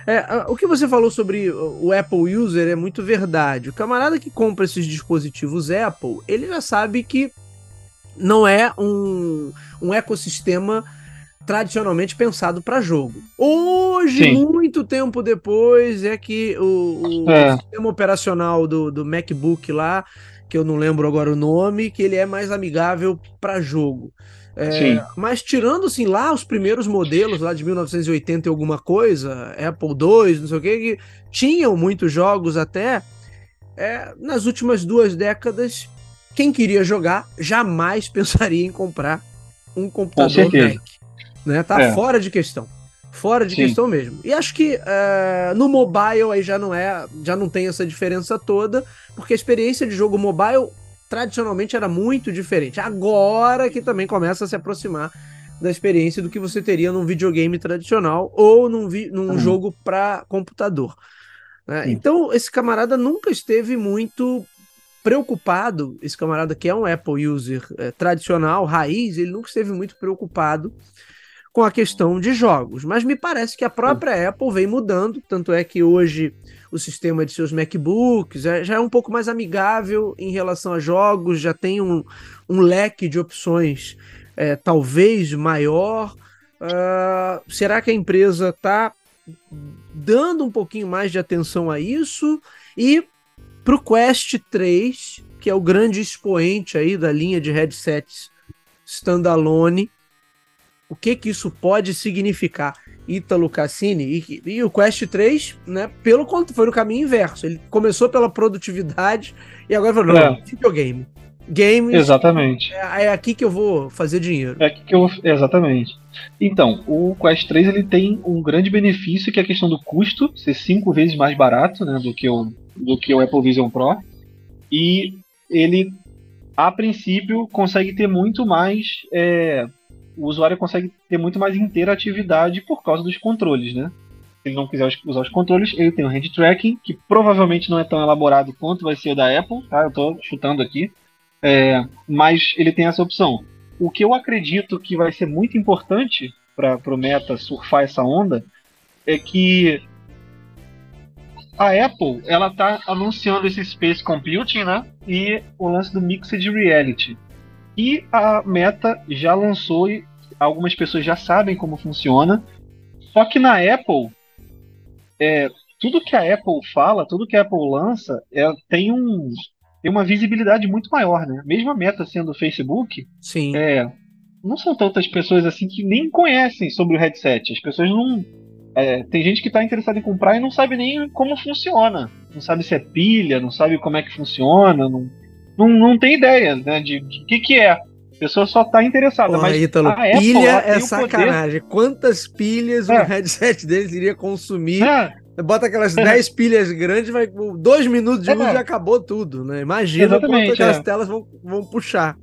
é, o que você falou sobre o Apple User é muito verdade. O camarada que compra esses dispositivos Apple, ele já sabe que não é um, um ecossistema tradicionalmente pensado para jogo. Hoje, Sim. muito tempo depois, é que o, o é. sistema operacional do, do MacBook lá, que eu não lembro agora o nome, que ele é mais amigável para jogo. É, mas tirando assim lá os primeiros modelos lá de 1980 e alguma coisa, Apple II, não sei o que, que tinham muitos jogos até, é, nas últimas duas décadas, quem queria jogar jamais pensaria em comprar um computador Mac. Né? Tá é. fora de questão. Fora de Sim. questão mesmo. E acho que é, no mobile aí já não é, já não tem essa diferença toda, porque a experiência de jogo mobile tradicionalmente era muito diferente. Agora que também começa a se aproximar da experiência do que você teria num videogame tradicional ou num, vi num uhum. jogo para computador. Né? Então, esse camarada nunca esteve muito preocupado, esse camarada que é um Apple user é, tradicional, raiz, ele nunca esteve muito preocupado com a questão de jogos. Mas me parece que a própria Apple vem mudando, tanto é que hoje o sistema de seus MacBooks, é, já é um pouco mais amigável em relação a jogos, já tem um, um leque de opções é, talvez maior. Uh, será que a empresa está dando um pouquinho mais de atenção a isso? E para o Quest 3, que é o grande expoente aí da linha de headsets standalone, o que que isso pode significar? Ítalo Cassini e, e, o Quest 3, né, pelo quanto foi no caminho inverso. Ele começou pela produtividade e agora falou, é. videogame. Games. Exatamente. É, é, aqui que eu vou fazer dinheiro. É aqui que eu exatamente. Então, o Quest 3 ele tem um grande benefício que é a questão do custo ser cinco vezes mais barato, né, do que o do que o Apple Vision Pro e ele a princípio consegue ter muito mais é, o usuário consegue ter muito mais interatividade por causa dos controles, né? Se ele não quiser usar os controles, ele tem o hand tracking, que provavelmente não é tão elaborado quanto vai ser o da Apple, tá? Eu estou chutando aqui. É, mas ele tem essa opção. O que eu acredito que vai ser muito importante para o Meta surfar essa onda é que a Apple ela está anunciando esse Space Computing, né? E o lance do Mixed Reality. E a Meta já lançou e algumas pessoas já sabem como funciona. Só que na Apple, é, tudo que a Apple fala, tudo que a Apple lança, é, tem, um, tem uma visibilidade muito maior, né? Mesmo a Meta sendo o Facebook, Sim. É, não são tantas pessoas assim que nem conhecem sobre o headset. As pessoas não. É, tem gente que está interessada em comprar e não sabe nem como funciona. Não sabe se é pilha, não sabe como é que funciona, não, não, não tem ideia né, de o que, que é. A pessoa só tá interessada. Mas Ítalo, a pilha é sacanagem. Quantas pilhas é. o headset deles iria consumir? É. Bota aquelas 10 pilhas grandes, vai dois minutos de é. uso e acabou tudo, né? Imagina Exatamente, quanto aquelas é. telas vão, vão puxar.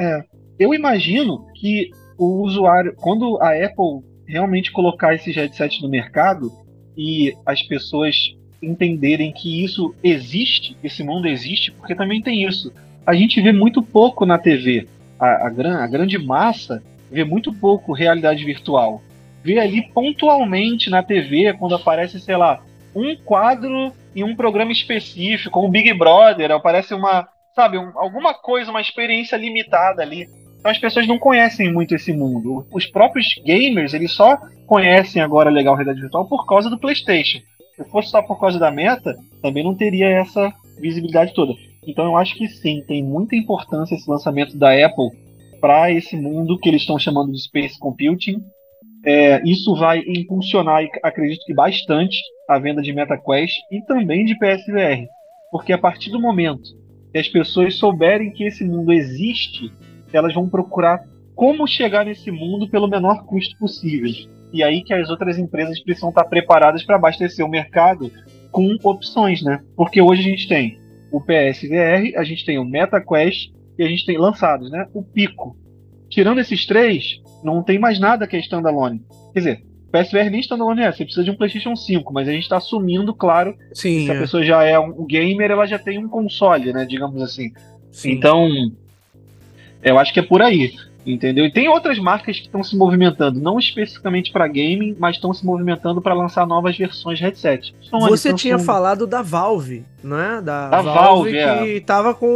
É. Eu imagino que o usuário, quando a Apple realmente colocar esses headsets no mercado e as pessoas entenderem que isso existe, esse mundo existe, porque também tem isso. A gente vê muito pouco na TV. A, a, gran, a grande massa vê muito pouco realidade virtual. Vê ali pontualmente na TV, quando aparece, sei lá, um quadro em um programa específico, um Big Brother, aparece uma, sabe, um, alguma coisa, uma experiência limitada ali. Então as pessoas não conhecem muito esse mundo. Os próprios gamers, eles só conhecem agora legal realidade virtual por causa do PlayStation. Se fosse só por causa da meta, também não teria essa visibilidade toda. Então eu acho que sim, tem muita importância esse lançamento da Apple para esse mundo que eles estão chamando de Space Computing. É, isso vai impulsionar, acredito que bastante, a venda de MetaQuest e também de PSVR. Porque a partir do momento que as pessoas souberem que esse mundo existe, elas vão procurar como chegar nesse mundo pelo menor custo possível. E aí que as outras empresas precisam estar preparadas para abastecer o mercado com opções, né? Porque hoje a gente tem o PSVR, a gente tem o MetaQuest que a gente tem lançados, né? O Pico. Tirando esses três, não tem mais nada que é standalone. Quer dizer, PSVR nem standalone é, você precisa de um PlayStation 5, mas a gente está assumindo, claro, Sim, se a é. pessoa já é um gamer, ela já tem um console, né? Digamos assim. Sim. Então, eu acho que é por aí. Entendeu? E tem outras marcas que estão se movimentando, não especificamente para gaming, mas estão se movimentando para lançar novas versões de headset. Sony, Você Samsung. tinha falado da Valve, né? Da, Da Valve, Valve, que tava com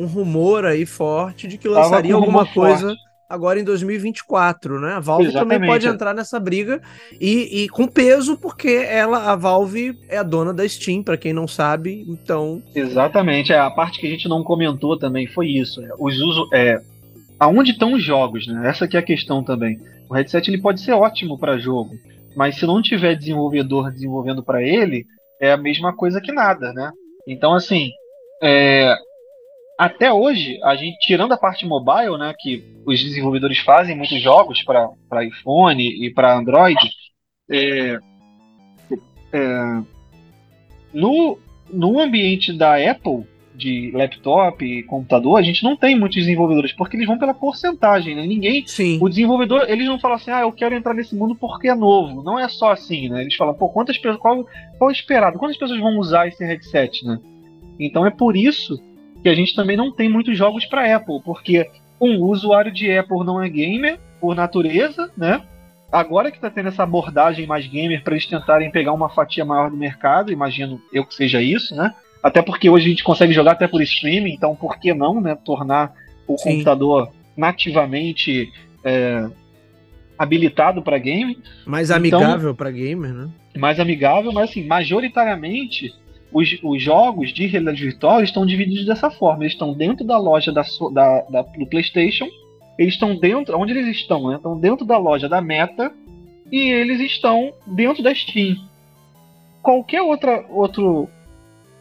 um rumor aí forte de que lançaria um alguma coisa forte. Agora em 2024, né? A Valve também Exatamente. pode entrar nessa briga e, e com peso, porque ela, a Valve é a dona da Steam, para quem não sabe, então Exatamente, é, a parte que a gente não comentou também foi isso. é, os uso, é, aonde estão os jogos, né? Essa que é a questão também. O headset ele pode ser ótimo para jogo, mas se não tiver desenvolvedor desenvolvendo para ele, é a mesma coisa que nada, né? Então assim, é, até hoje a gente tirando a parte mobile, né, que os desenvolvedores fazem muitos jogos para iPhone e para Android, é, é, no no ambiente da Apple de laptop e computador, a gente não tem muitos desenvolvedores, porque eles vão pela porcentagem, né? Ninguém. sim. O desenvolvedor, eles não falam assim, ah, eu quero entrar nesse mundo porque é novo. Não é só assim, né? Eles falam, pô, quantas pessoas. Qual, qual é o esperado? Quantas pessoas vão usar esse headset, né? Então é por isso que a gente também não tem muitos jogos para Apple, porque um o usuário de Apple não é gamer por natureza, né? Agora que tá tendo essa abordagem mais gamer para eles tentarem pegar uma fatia maior do mercado, imagino eu que seja isso, né? Até porque hoje a gente consegue jogar até por streaming, então por que não, né? Tornar o Sim. computador nativamente é, habilitado para game, Mais então- amigável para gamer, né? mais amigável, mas assim, majoritariamente os, os jogos de realidade virtual estão divididos dessa forma. Eles estão dentro da loja da, da- da- do PlayStation, eles estão dentro, onde eles estão, né? Estão dentro da loja da Meta e eles estão dentro da Steam. Qualquer outra, outro,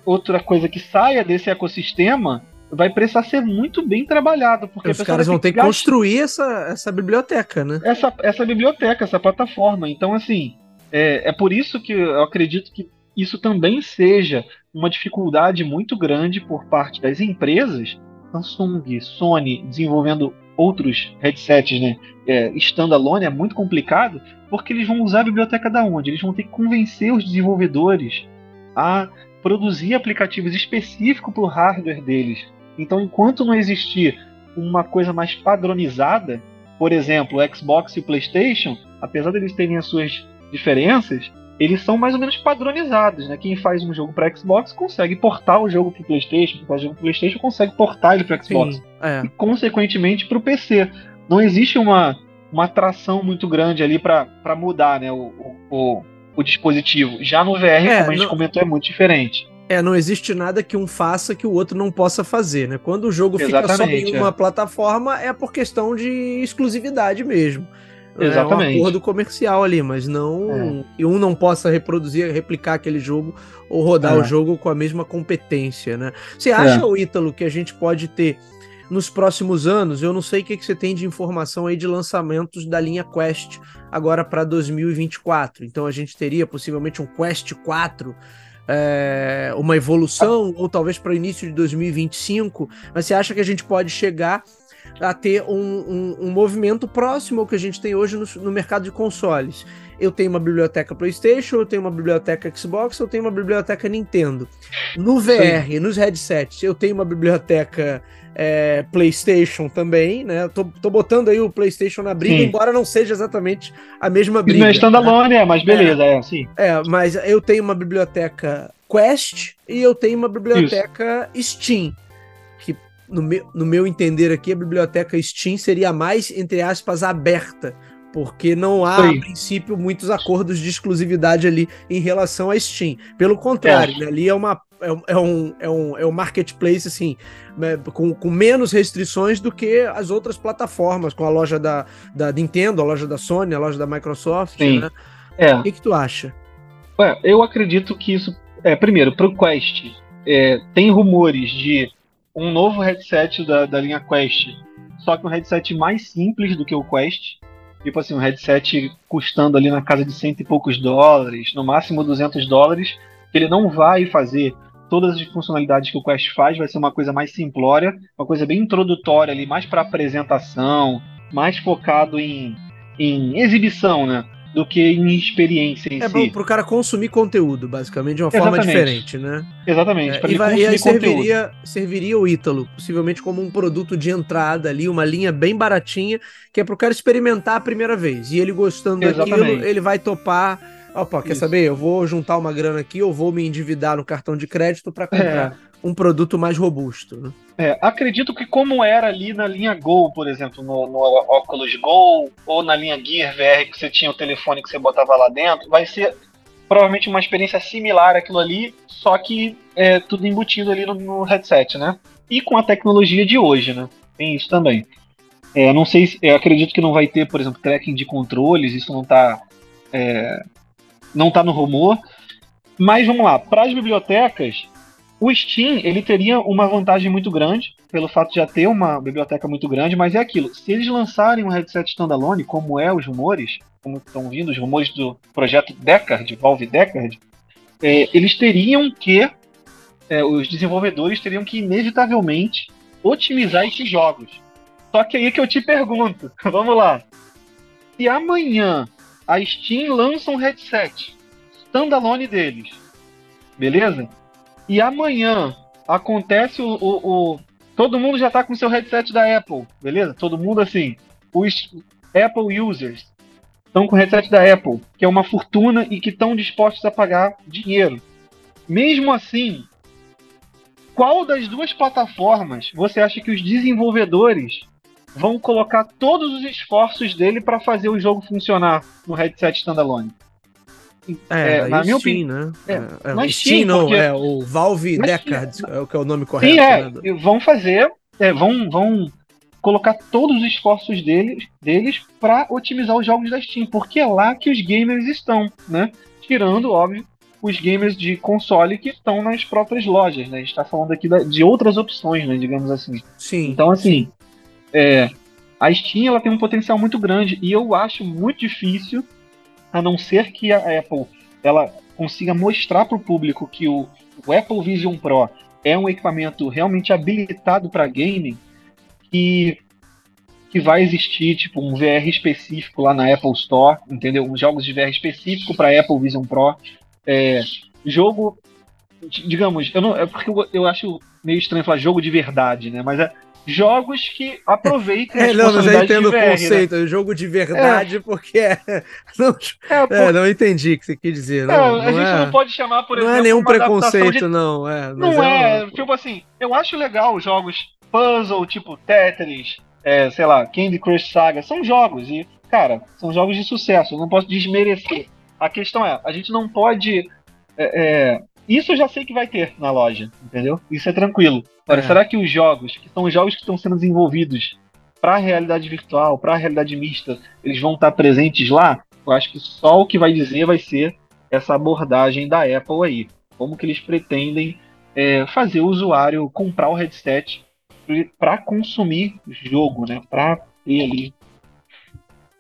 outra coisa que saia desse ecossistema vai precisar ser muito bem trabalhado, porque Os caras vão ter que construir essa, essa biblioteca, né? essa, essa biblioteca, essa plataforma. Então, assim, é, é por isso que eu acredito que isso também seja uma dificuldade muito grande por parte das empresas, Samsung, Sony, desenvolvendo outros headsets, né? É, standalone é muito complicado, porque eles vão usar a biblioteca da onde? Eles vão ter que convencer os desenvolvedores a produzir aplicativos específicos para o hardware deles. Então, enquanto não existir uma coisa mais padronizada, por exemplo, Xbox e PlayStation, apesar deles terem as suas diferenças, eles são mais ou menos padronizados, né? Quem faz um jogo para Xbox consegue portar o jogo para PlayStation, quem faz um jogo para PlayStation consegue portar ele para Xbox Sim. É. e consequentemente para o PC. Não existe uma, uma atração muito grande ali para mudar, né? O, o, o, dispositivo. Já no VR, É, como a gente não- comentou, é muito diferente. É, não existe nada que um faça que o outro não possa fazer, né? Quando o jogo fica só Exatamente, em é. uma plataforma, é por questão de exclusividade mesmo. É um Exatamente. acordo comercial ali, mas não que um não possa reproduzir, replicar aquele jogo ou rodar É. o jogo com a mesma competência, né? Você acha, o Ítalo, que a gente pode ter nos próximos anos? Eu não sei o que, que você tem de informação aí de lançamentos da linha Quest agora para 2024. Então a gente teria possivelmente um Quest 4 é, uma evolução, ou talvez para o início de 2025, mas você acha que a gente pode chegar a ter um, um- um movimento próximo ao que a gente tem hoje no, no mercado de consoles? Eu tenho uma biblioteca PlayStation, eu tenho uma biblioteca Xbox, eu tenho uma biblioteca Nintendo. No VR, nos headsets, eu tenho uma biblioteca é, PlayStation também, né? Tô, tô botando aí o PlayStation na briga, Sim. embora não seja exatamente a mesma Isso briga. não é standalone, é, mas beleza, é, sim. É, mas eu tenho uma biblioteca Quest e eu tenho uma biblioteca Steam. No meu, no meu entender aqui, a biblioteca Steam seria mais, entre aspas, aberta. Porque não há, Sim. a princípio, muitos acordos de exclusividade ali em relação à Steam. Pelo contrário, né, ali é uma. É um, é, um, é, um, é um marketplace assim, né, com, com menos restrições do que as outras plataformas, com a loja da, da Nintendo, a loja da Sony, a loja da Microsoft. Sim. Né? É, O que, que tu acha? Ué, eu acredito que isso. É, primeiro, para o Quest, é, tem rumores de um novo headset da, da linha Quest, só que um headset mais simples do que o Quest. Tipo assim, um headset custando ali na casa de cento e poucos dólares, no máximo 200 dólares. Ele não vai fazer todas as funcionalidades que o Quest faz, vai ser uma coisa mais simplória, uma coisa bem introdutória ali, mais para apresentação, mais focado em, em exibição, né? Do que em experiência em é si. bom pro cara consumir conteúdo, basicamente, de uma forma Exatamente. diferente, né? Exatamente. É, e, vai- e aí serviria, serviria o Ítalo, possivelmente como um produto de entrada ali, uma linha bem baratinha, que é pro cara experimentar a primeira vez. E ele gostando daquilo, Exatamente. ele vai topar. Opa, quer Isso. saber? Eu vou juntar uma grana aqui, eu vou me endividar no cartão de crédito para comprar É. um produto mais robusto. Né? É, acredito que como era ali na linha Go, por exemplo, no, no Oculus Go, ou na linha Gear VR, que você tinha o telefone que você botava lá dentro, vai ser provavelmente uma experiência similar àquilo ali, só que é tudo embutido ali no, no headset, né? E com a tecnologia de hoje, né? Tem isso também. É, não sei se. Eu acredito que não vai ter, por exemplo, tracking de controles, isso não tá. é, não tá no rumor. Mas vamos lá, para as bibliotecas, o Steam ele teria uma vantagem muito grande, pelo fato de já ter uma biblioteca muito grande, mas é aquilo. Se eles lançarem um headset standalone, como é os rumores, como estão vindo os rumores do projeto Deckard, Valve Deckard, é, eles teriam que, é, os desenvolvedores teriam que inevitavelmente otimizar esses jogos. Só que aí que eu te pergunto, vamos lá. Se amanhã a Steam lança um headset standalone deles, beleza? E amanhã acontece o, o, o- Todo mundo já tá com seu headset da Apple, beleza? Todo mundo assim. Os Apple users estão com o headset da Apple, que é uma fortuna e que estão dispostos a pagar dinheiro. Mesmo assim, qual das duas plataformas você acha que os desenvolvedores vão colocar todos os esforços dele para fazer o jogo funcionar no headset standalone? É, É, na minha Steam, né? É, É, na Steam, Steam não, porque- é o Valve Na Deckard, é o que é o nome correto. Sim, é. né, Vão fazer, é, vão, vão colocar todos os esforços deles, deles para otimizar os jogos da Steam, porque é lá que os gamers estão, né? Tirando, óbvio, os gamers de console que estão nas próprias lojas, né? A gente está falando aqui da- de outras opções, né? Digamos assim. Sim. Então, assim, é, a Steam ela tem um potencial muito grande e eu acho muito difícil, a não ser que a Apple ela consiga mostrar para o público que o, o Apple Vision Pro é um equipamento realmente habilitado para gaming, que, que vai existir tipo um VR específico lá na Apple Store, entendeu? Um jogos de VR específico para Apple Vision Pro, é, jogo digamos, eu não, é porque eu, eu acho meio estranho falar jogo de verdade, né? Mas é jogos que aproveitem É, não, mas eu entendo o VR, né? conceito, é jogo de verdade, porque é. Não, É, é, não entendi o que você quis dizer. Não, é, a não gente é, não pode chamar, por não exemplo, é nenhum preconceito, de não. É, Não é, é, tipo assim, eu acho legal jogos puzzle, tipo Tetris, é, sei lá, Candy Crush Saga, são jogos e, cara, são jogos de sucesso, eu não posso desmerecer. A questão é, a gente não pode. Isso eu já sei que vai ter na loja, entendeu? Isso é tranquilo. Agora, É. será que os jogos, que são os jogos que estão sendo desenvolvidos para a realidade virtual, para a realidade mista, eles vão estar presentes lá? Eu acho que só o que vai dizer vai ser essa abordagem da Apple aí. Como que eles pretendem é, fazer o usuário comprar o headset para consumir jogo, né? Para ter ali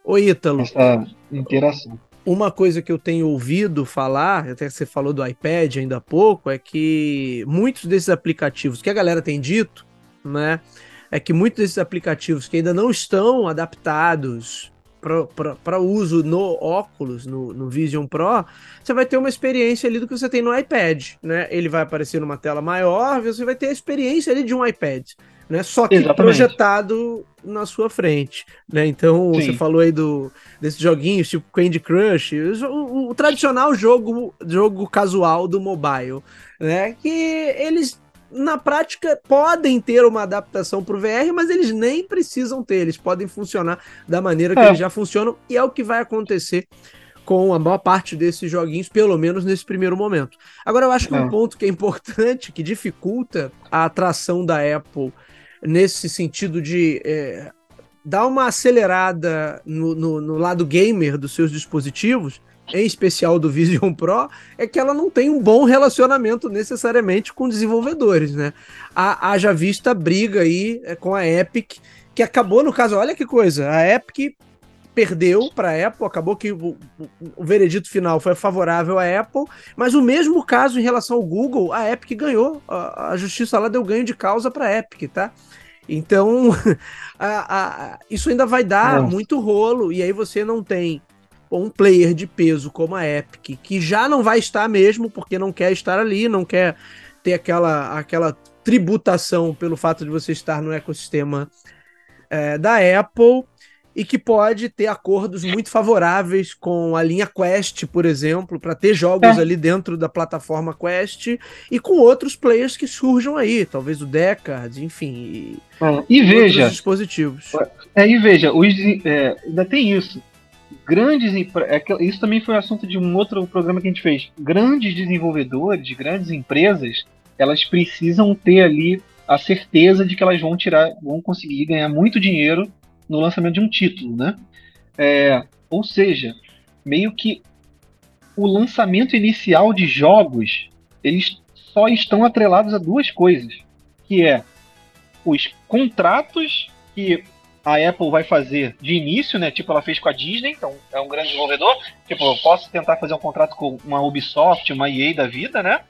Ô, Ítalo, essa interação. Uma coisa que eu tenho ouvido falar, até você falou do iPad ainda há pouco, é que muitos desses aplicativos que a galera tem dito, né? É que muitos desses aplicativos que ainda não estão adaptados para uso no óculos, no, no Vision Pro, você vai ter uma experiência ali do que você tem no iPad, né? Ele vai aparecer numa tela maior, você vai ter a experiência ali de um iPad, né? Só que Exatamente. projetado na sua frente, né? Então, Sim. você falou aí do, desses joguinhos tipo Candy Crush, o, o- o tradicional jogo, jogo casual do mobile, né? Que eles na prática podem ter uma adaptação para o VR, mas eles nem precisam ter, eles podem funcionar da maneira que É. eles já funcionam e é o que vai acontecer com a maior parte desses joguinhos, pelo menos nesse primeiro momento. Agora, eu acho que um É. ponto que é importante, que dificulta a atração da Apple nesse sentido de é, dar uma acelerada no, no- no lado gamer dos seus dispositivos, em especial do Vision Pro, é que ela não tem um bom relacionamento necessariamente com desenvolvedores, né? Há- Haja vista a briga aí é, com a Epic, que acabou no caso, olha que coisa, a Epic perdeu para a Apple, acabou que o, o, veredito final foi favorável à Apple, mas o mesmo caso em relação ao Google, a Epic ganhou, a, a justiça lá deu ganho de causa para a Epic, tá? Então, a, a, isso ainda vai dar muito rolo, e aí você não tem um player de peso como a Epic, que já não vai estar mesmo, porque não quer estar ali, não quer ter aquela, aquela tributação pelo fato de você estar no ecossistema é, da Apple e que pode ter acordos muito favoráveis com a linha Quest, por exemplo, para ter jogos é. ali dentro da plataforma Quest e com outros players que surjam aí, talvez o Deckard, enfim. E, é. e veja. dispositivos. É, e veja, os, é, ainda tem isso. Grandes. É isso também foi assunto de um outro programa que a gente fez. Grandes desenvolvedores, grandes empresas, elas precisam ter ali a certeza de que elas vão tirar, vão conseguir ganhar muito dinheiro no lançamento de um título, né? É, ou seja, meio que o lançamento inicial de jogos eles só estão atrelados a duas coisas, que é os contratos que a Apple vai fazer de início, né? Tipo, ela fez com a Disney, então é um grande desenvolvedor. Tipo, eu posso tentar fazer um contrato com uma Ubisoft, uma EA da vida, né?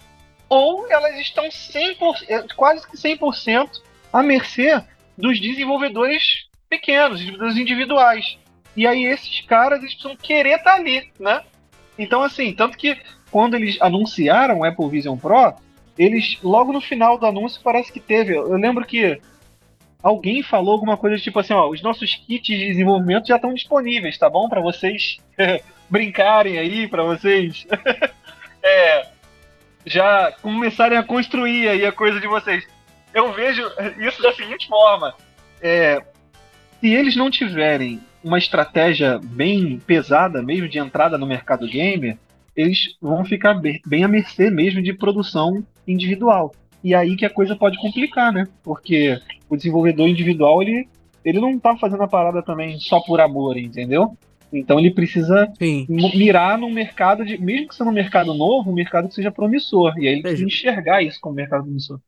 Ou elas estão 100%, quase que 100% à mercê dos desenvolvedores pequenos, dos individuais. E aí esses caras eles precisam querer estar tá ali, né? Então assim, tanto que quando eles anunciaram o Apple Vision Pro, eles logo no final do anúncio parece que teve, eu lembro que alguém falou alguma coisa tipo assim, ó, os nossos kits de desenvolvimento já estão disponíveis, tá bom? Para vocês brincarem aí, para vocês é, já começarem a construir aí a coisa de vocês. Eu vejo isso da seguinte forma: é, se eles não tiverem uma estratégia bem pesada mesmo de entrada no mercado gamer, eles vão ficar bem à mercê mesmo de produção individual. E aí que a coisa pode complicar, né? Porque o desenvolvedor individual, ele, ele não tá fazendo a parada também só por amor, entendeu? Então ele precisa Sim. mirar num mercado de. Mesmo que seja um mercado novo, um mercado que seja promissor. E aí ele precisa enxergar isso como mercado promissor.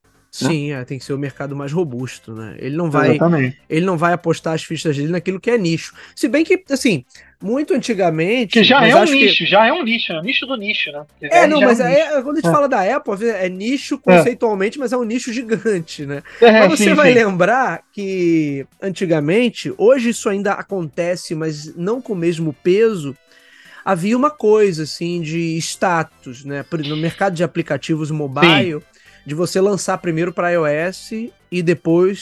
Né? Sim, é, tem que ser o mercado mais robusto, né? Ele não vai, Exatamente. ele não vai apostar as fichas dele naquilo que é nicho. Se bem que, assim, muito antigamente. Que já é um nicho, que... já é um nicho, é um nicho do nicho, né? Porque é, não, mas é um quando a gente é. fala da Apple, é nicho é. conceitualmente, é. mas é um nicho gigante, né? É, mas você sim, vai sim. lembrar que antigamente, hoje isso ainda acontece, mas não com o mesmo peso. Havia uma coisa assim de status, né? No mercado de aplicativos mobile. Sim de você lançar primeiro para iOS e depois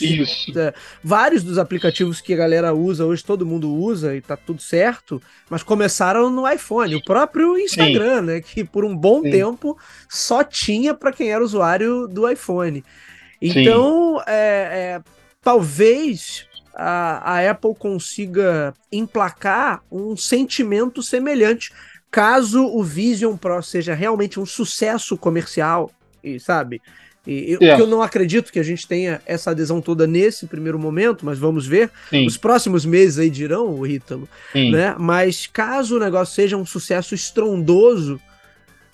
é, vários dos aplicativos que a galera usa hoje todo mundo usa e tá tudo certo, mas começaram no iPhone, o próprio Instagram, Sim. né, que por um bom Sim. tempo só tinha para quem era usuário do iPhone. Então, é, é, talvez a, a Apple consiga emplacar um sentimento semelhante caso o Vision Pro seja realmente um sucesso comercial e sabe? E eu, é. eu, não acredito que a gente tenha essa adesão toda nesse primeiro momento, mas vamos ver. Sim. Os próximos meses aí dirão, o Ítalo, né? Mas caso o negócio seja um sucesso estrondoso,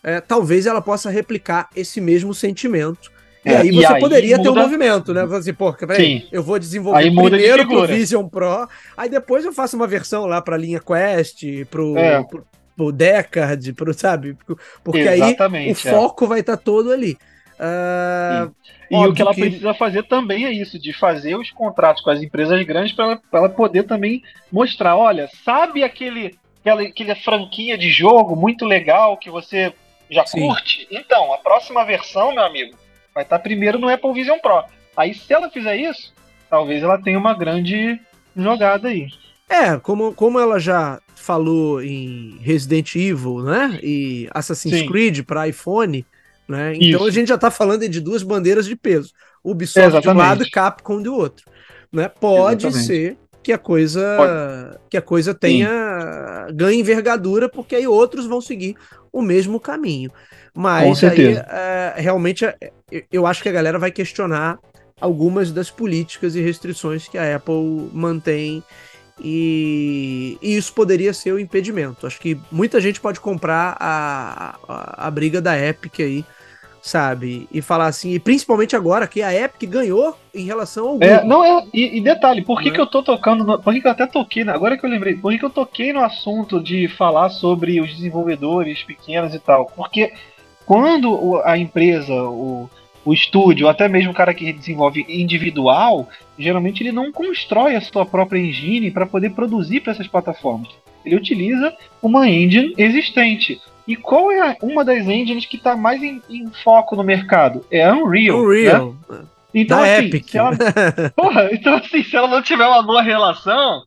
é, talvez ela possa replicar esse mesmo sentimento. E é, aí você e aí poderia muda... ter um movimento, né? Você, assim, pô, peraí, eu vou desenvolver primeiro de pro Vision Pro, aí depois eu faço uma versão lá pra linha Quest, pro, é. pro, pro Deckard, pro, sabe? Porque Exatamente, aí o é. foco vai estar tá todo ali. Uh, e o que ela que... precisa fazer também é isso, de fazer os contratos com as empresas grandes para ela, ela, poder também mostrar, olha, sabe aquele aquela, aquela franquia de jogo muito legal que você já Sim. curte? Então, a próxima versão, meu amigo, vai estar tá primeiro no Apple Vision Pro. Aí, se ela fizer isso, talvez ela tenha uma grande jogada aí. É, como, como ela já falou em Resident Evil, né? E Assassin's Sim. Creed para iPhone, né? Então Isso. a gente já está falando de duas bandeiras de peso. Ubisoft Exatamente. de um lado e Capcom do outro. Né? Pode Exatamente. ser que a coisa Pode. que a coisa tenha Sim. ganhe envergadura, porque aí outros vão seguir o mesmo caminho. Mas aí é, realmente é, eu acho que a galera vai questionar algumas das políticas e restrições que a Apple mantém e, e, isso poderia ser o impedimento. Acho que muita gente pode comprar a, a, a briga da Epic aí sabe? E falar assim, e principalmente agora que a Epic ganhou em relação ao Google. É, não é, e, e detalhe, por que, é? que eu tô tocando, no, por que, que eu até toquei, agora que eu lembrei, por que, que eu toquei no assunto de falar sobre os desenvolvedores pequenos e tal? Porque quando a empresa, o, o estúdio, até mesmo o cara que desenvolve individual, geralmente ele não constrói a sua própria engine para poder produzir para essas plataformas. Ele utiliza uma engine existente. E qual é a, uma das engines que está mais em, em, foco no mercado? É a Unreal. Unreal. Né? Então, da assim, Epic. Se ela, porra, então, assim, se ela não tiver uma boa relação,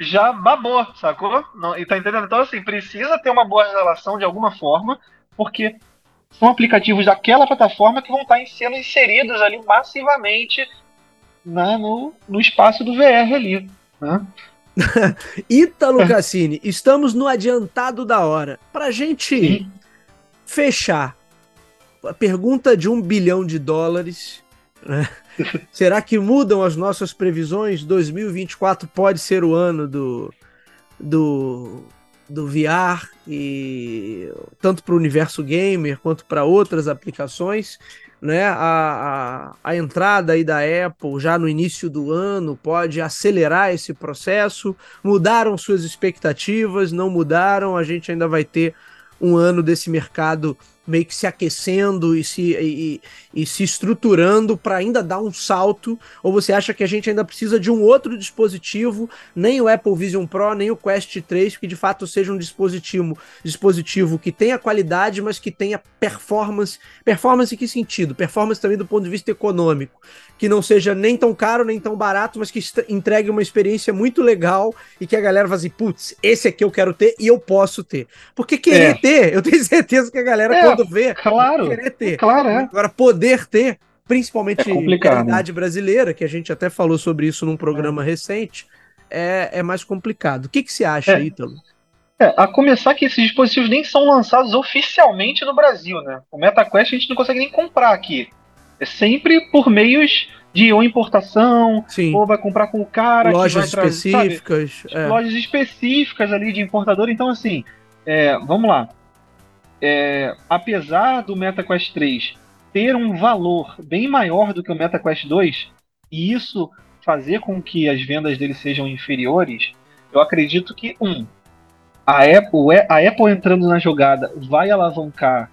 já babou, sacou? Não, tá entendendo? Então, assim, precisa ter uma boa relação de alguma forma, porque são aplicativos daquela plataforma que vão estar sendo inseridos ali massivamente né, no, no espaço do VR ali. Né? Ítalo Cassini, estamos no adiantado da hora. Pra gente Sim. fechar, a pergunta de um bilhão de dólares. Né? Será que mudam as nossas previsões? 2024 pode ser o ano do, do, do VR e tanto para o universo gamer quanto para outras aplicações né, a, a, a, entrada aí da Apple já no início do ano pode acelerar esse processo. Mudaram suas expectativas, não mudaram, a gente ainda vai ter um ano desse mercado meio que se aquecendo e se, e, e se estruturando para ainda dar um salto? Ou você acha que a gente ainda precisa de um outro dispositivo, nem o Apple Vision Pro, nem o Quest 3, que de fato seja um dispositivo, dispositivo que tenha qualidade, mas que tenha performance. Performance em que sentido? Performance também do ponto de vista econômico que não seja nem tão caro, nem tão barato, mas que entregue uma experiência muito legal e que a galera vá assim, putz, esse aqui eu quero ter e eu posso ter. Porque querer é. ter, eu tenho certeza que a galera, é, vê, claro, querer ter. Claro, é. Agora, poder ter, principalmente é a realidade brasileira, que a gente até falou sobre isso num programa é. recente, é, é mais complicado. O que, que você acha, é. Ítalo? É, a começar que esses dispositivos nem são lançados oficialmente no Brasil, né? O MetaQuest a gente não consegue nem comprar aqui. É sempre por meios de ou importação, Sim. ou vai comprar com o cara lojas que vai específicas, é. lojas específicas ali de importador. Então assim, é, vamos lá. É, apesar do MetaQuest 3 ter um valor bem maior do que o MetaQuest 2 e isso fazer com que as vendas dele sejam inferiores, eu acredito que um a Apple, a Apple entrando na jogada vai alavancar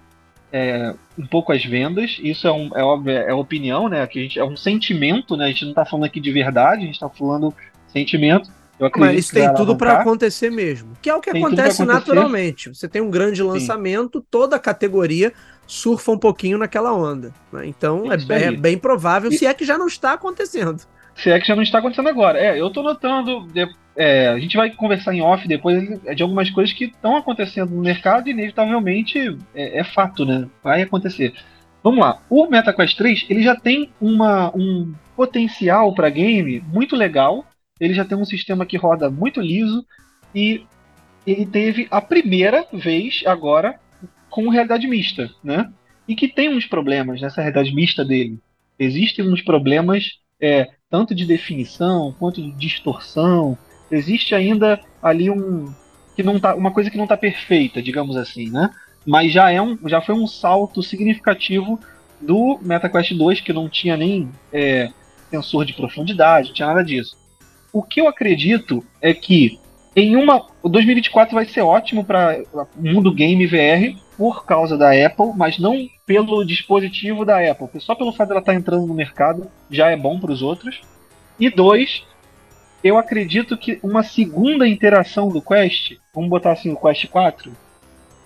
é, um pouco as vendas. Isso é, um, é óbvio, é opinião, né? Que a gente, é um sentimento, né? A gente não está falando aqui de verdade, a gente está falando sentimento. Mas isso tem tudo para acontecer mesmo. Que é o que tem acontece naturalmente. Você tem um grande lançamento, Sim. toda a categoria surfa um pouquinho naquela onda. Né? Então é, é, bem provável, e... se é que já não está acontecendo. Se é que já não está acontecendo agora. É, eu tô notando. É, a gente vai conversar em off depois de algumas coisas que estão acontecendo no mercado e inevitavelmente é, é, fato, né? Vai acontecer. Vamos lá. O MetaQuest 3 ele já tem uma, um potencial para game muito legal. Ele já tem um sistema que roda muito liso e ele teve a primeira vez agora com realidade mista, né? E que tem uns problemas nessa realidade mista dele. Existem uns problemas é, tanto de definição quanto de distorção. Existe ainda ali um que não tá, uma coisa que não está perfeita, digamos assim, né? Mas já é um, já foi um salto significativo do MetaQuest 2 que não tinha nem é, sensor de profundidade, não tinha nada disso. O que eu acredito é que em uma, o 2024 vai ser ótimo para o mundo game VR por causa da Apple, mas não pelo dispositivo da Apple. Só pelo fato dela estar tá entrando no mercado já é bom para os outros. E dois, eu acredito que uma segunda interação do Quest, vamos botar assim o Quest 4,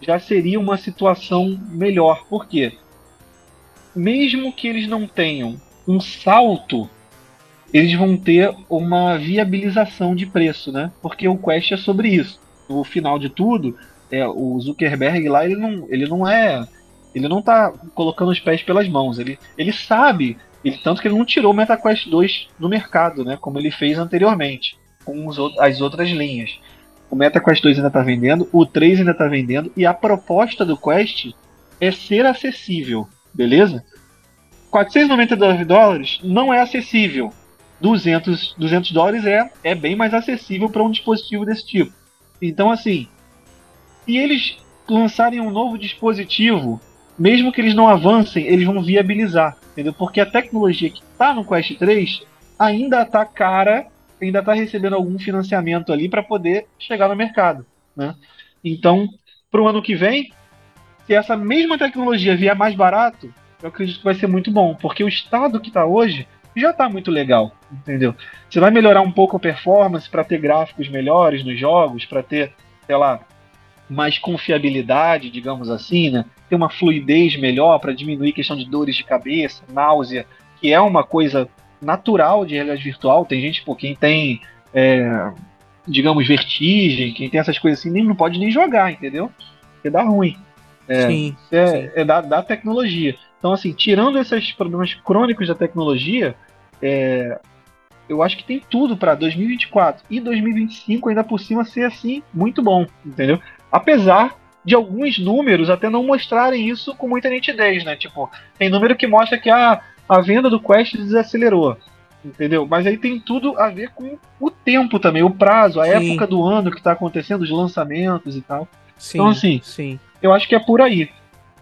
já seria uma situação melhor. Por quê? Mesmo que eles não tenham um salto, eles vão ter uma viabilização de preço, né? Porque o Quest é sobre isso. No final de tudo, é, o Zuckerberg lá, ele não, ele não é. Ele não tá colocando os pés pelas mãos. Ele, ele sabe. Ele, tanto que ele não tirou o MetaQuest 2 do mercado, né? Como ele fez anteriormente, com os, as outras linhas. O MetaQuest 2 ainda está vendendo, o 3 ainda está vendendo, e a proposta do Quest é ser acessível, beleza? 499 dólares não é acessível. 200, 200 dólares é, é bem mais acessível para um dispositivo desse tipo. Então, assim, se eles lançarem um novo dispositivo mesmo que eles não avancem, eles vão viabilizar, entendeu? Porque a tecnologia que está no Quest 3 ainda está cara, ainda está recebendo algum financiamento ali para poder chegar no mercado, né? Então, para o ano que vem, se essa mesma tecnologia vier mais barato, eu acredito que vai ser muito bom, porque o estado que está hoje já está muito legal, entendeu? Você vai melhorar um pouco a performance para ter gráficos melhores nos jogos, para ter, sei lá, mais confiabilidade, digamos assim, né? Ter uma fluidez melhor para diminuir a questão de dores de cabeça, náusea, que é uma coisa natural de realidade virtual. Tem gente, pô, quem tem, é, digamos, vertigem, quem tem essas coisas assim, nem, não pode nem jogar, entendeu? Porque dá ruim. É, sim, é, sim. é da, da, tecnologia. Então, assim, tirando esses problemas crônicos da tecnologia, é, eu acho que tem tudo para 2024 e 2025 ainda por cima ser assim muito bom, entendeu? Apesar de alguns números até não mostrarem isso com muita nitidez, né? Tipo, tem número que mostra que a, a venda do Quest desacelerou, entendeu? Mas aí tem tudo a ver com o tempo também, o prazo, a sim. época do ano que está acontecendo, os lançamentos e tal. Sim, então, assim, sim. eu acho que é por aí.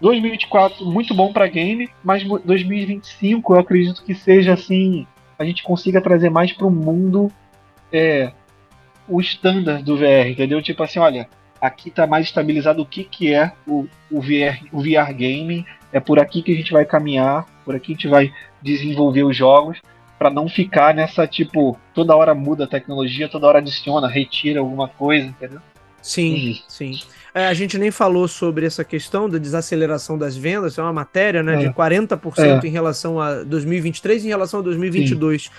2024 muito bom para game, mas 2025 eu acredito que seja assim, a gente consiga trazer mais para o mundo é, o standard do VR, entendeu? Tipo assim, olha, aqui está mais estabilizado o que, que é o, o, VR, o VR gaming, é por aqui que a gente vai caminhar, por aqui a gente vai desenvolver os jogos, para não ficar nessa, tipo, toda hora muda a tecnologia, toda hora adiciona, retira alguma coisa, entendeu? Sim, uhum. sim. É, a gente nem falou sobre essa questão da desaceleração das vendas, é uma matéria né, é. de 40% é. em relação a 2023 em relação a 2022. Sim.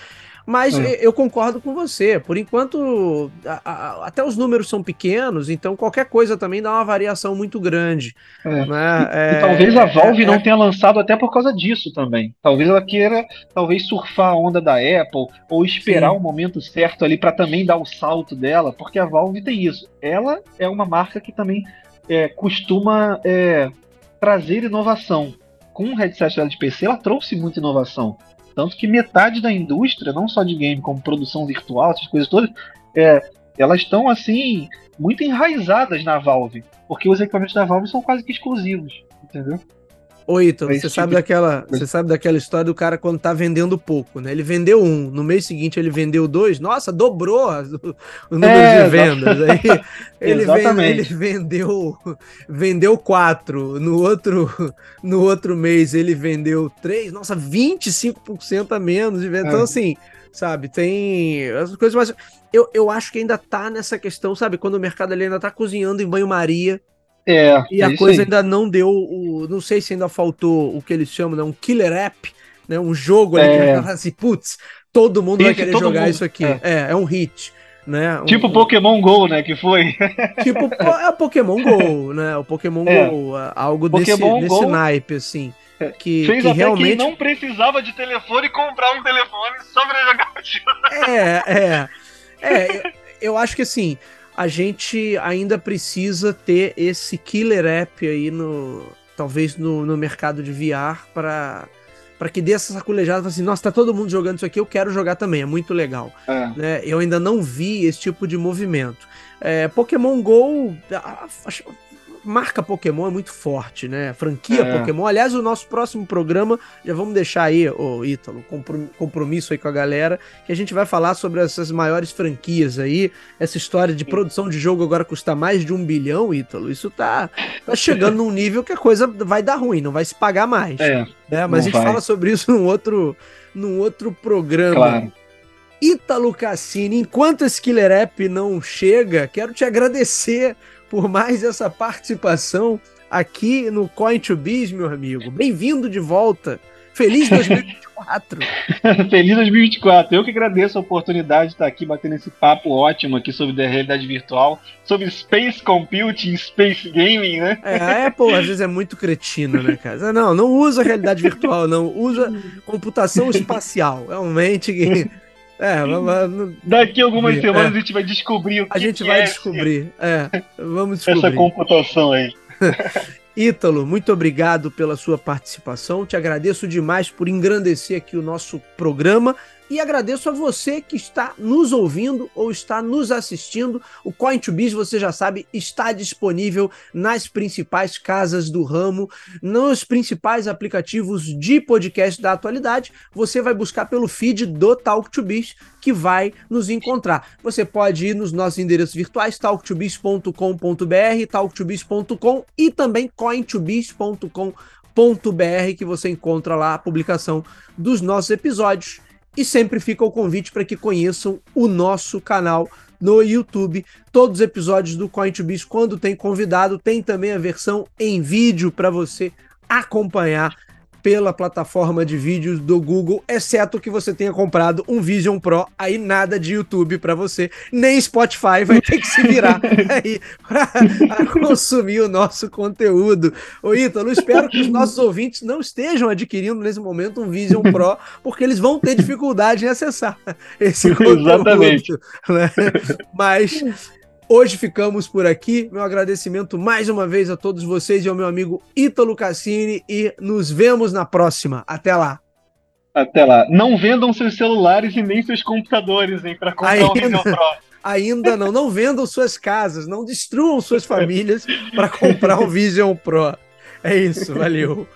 Mas é. eu concordo com você. Por enquanto, a, a, até os números são pequenos, então qualquer coisa também dá uma variação muito grande. É. Né? E, e, é, talvez a Valve é, não tenha lançado até por causa disso também. Talvez ela queira, talvez surfar a onda da Apple ou esperar Sim. o momento certo ali para também dar o salto dela, porque a Valve tem isso. Ela é uma marca que também é, costuma trazer inovação. Com o headset dela de PC, ela trouxe muita inovação. Tanto que metade da indústria, não só de game, como produção virtual, essas coisas todas, é, elas estão assim muito enraizadas na Valve, porque os equipamentos da Valve são quase que exclusivos, entendeu? Ô, Ítalo, você, tipo sabe daquela, você sabe daquela história do cara quando tá vendendo pouco, né? Ele vendeu um, no mês seguinte ele vendeu dois, nossa, dobrou o número é, de vendas. Aí ele, vende, ele vendeu, vendeu quatro, no outro, no outro mês ele vendeu três, nossa, 25% a menos de venda. Então, é. assim, sabe, tem as coisas mais. Eu, eu acho que ainda tá nessa questão, sabe, quando o mercado ali ainda tá cozinhando em banho-maria é, e a coisa ainda não deu o. Não sei se ainda faltou o que eles chamam, né? Um killer app, né? Um jogo ali é. que vai assim, putz, todo mundo vai querer jogar mundo. isso aqui. É. é, é um hit. Né? Tipo um, Pokémon GO, né? Que foi. Tipo, é o Pokémon GO, né? O Pokémon é. GO, algo Pokémon desse, desse naipe, assim. É. Que, Fez que até realmente... não precisava de telefone e comprar um telefone só pra jogar o jogo. É, é. É, eu acho que assim, a gente ainda precisa ter esse killer app aí no talvez no, no mercado de VR para para que dê essa saculejada assim, nossa, tá todo mundo jogando isso aqui, eu quero jogar também, é muito legal. É. Né? Eu ainda não vi esse tipo de movimento. É, Pokémon GO, marca Pokémon é muito forte, né? Franquia é. Pokémon. Aliás, o nosso próximo programa, já vamos deixar aí, ô Ítalo, compromisso aí com a galera, que a gente vai falar sobre essas maiores franquias aí, essa história de produção de jogo agora custa mais de um bilhão, Ítalo. Isso tá, tá chegando num nível que a coisa vai dar ruim, não vai se pagar mais. É, né? Mas a gente vai. fala sobre isso num outro, num outro programa. Claro. Ítalo Cassini, enquanto esse Killer App não chega, quero te agradecer por mais essa participação aqui no Coin to Biz, meu amigo. Bem-vindo de volta. Feliz 2024. Feliz 2024. Eu que agradeço a oportunidade de estar aqui batendo esse papo ótimo aqui sobre a realidade virtual, sobre Space Computing, Space Gaming, né? É, a Apple às vezes é muito cretina, né, cara? Não, não usa realidade virtual, não. Usa computação espacial. Realmente que é, daqui a algumas é. semanas é. a gente vai descobrir o que A gente vai é descobrir. É, vamos descobrir. Essa computação aí. Ítalo, muito obrigado pela sua participação. Te agradeço demais por engrandecer aqui o nosso programa. E agradeço a você que está nos ouvindo ou está nos assistindo. O Coin2Biz, você já sabe, está disponível nas principais casas do ramo, nos principais aplicativos de podcast da atualidade. Você vai buscar pelo feed do Talk2Biz que vai nos encontrar. Você pode ir nos nossos endereços virtuais, talk2biz.com.br, talk2biz.com e também coin2biz.com.br, que você encontra lá a publicação dos nossos episódios. E sempre fica o convite para que conheçam o nosso canal no YouTube. Todos os episódios do Coin2Biz, quando tem convidado, tem também a versão em vídeo para você acompanhar pela plataforma de vídeos do Google, exceto que você tenha comprado um Vision Pro, aí nada de YouTube para você, nem Spotify vai ter que se virar aí para consumir o nosso conteúdo. Ô Ítalo, espero que os nossos ouvintes não estejam adquirindo nesse momento um Vision Pro, porque eles vão ter dificuldade em acessar esse conteúdo. Exatamente. Né? Mas Hoje ficamos por aqui. Meu agradecimento mais uma vez a todos vocês e ao meu amigo Ítalo Cassini e nos vemos na próxima. Até lá. Até lá. Não vendam seus celulares e nem seus computadores, hein, para comprar ainda, um Vision Pro. Ainda não. Não vendam suas casas, não destruam suas famílias para comprar um Vision Pro. É isso, valeu.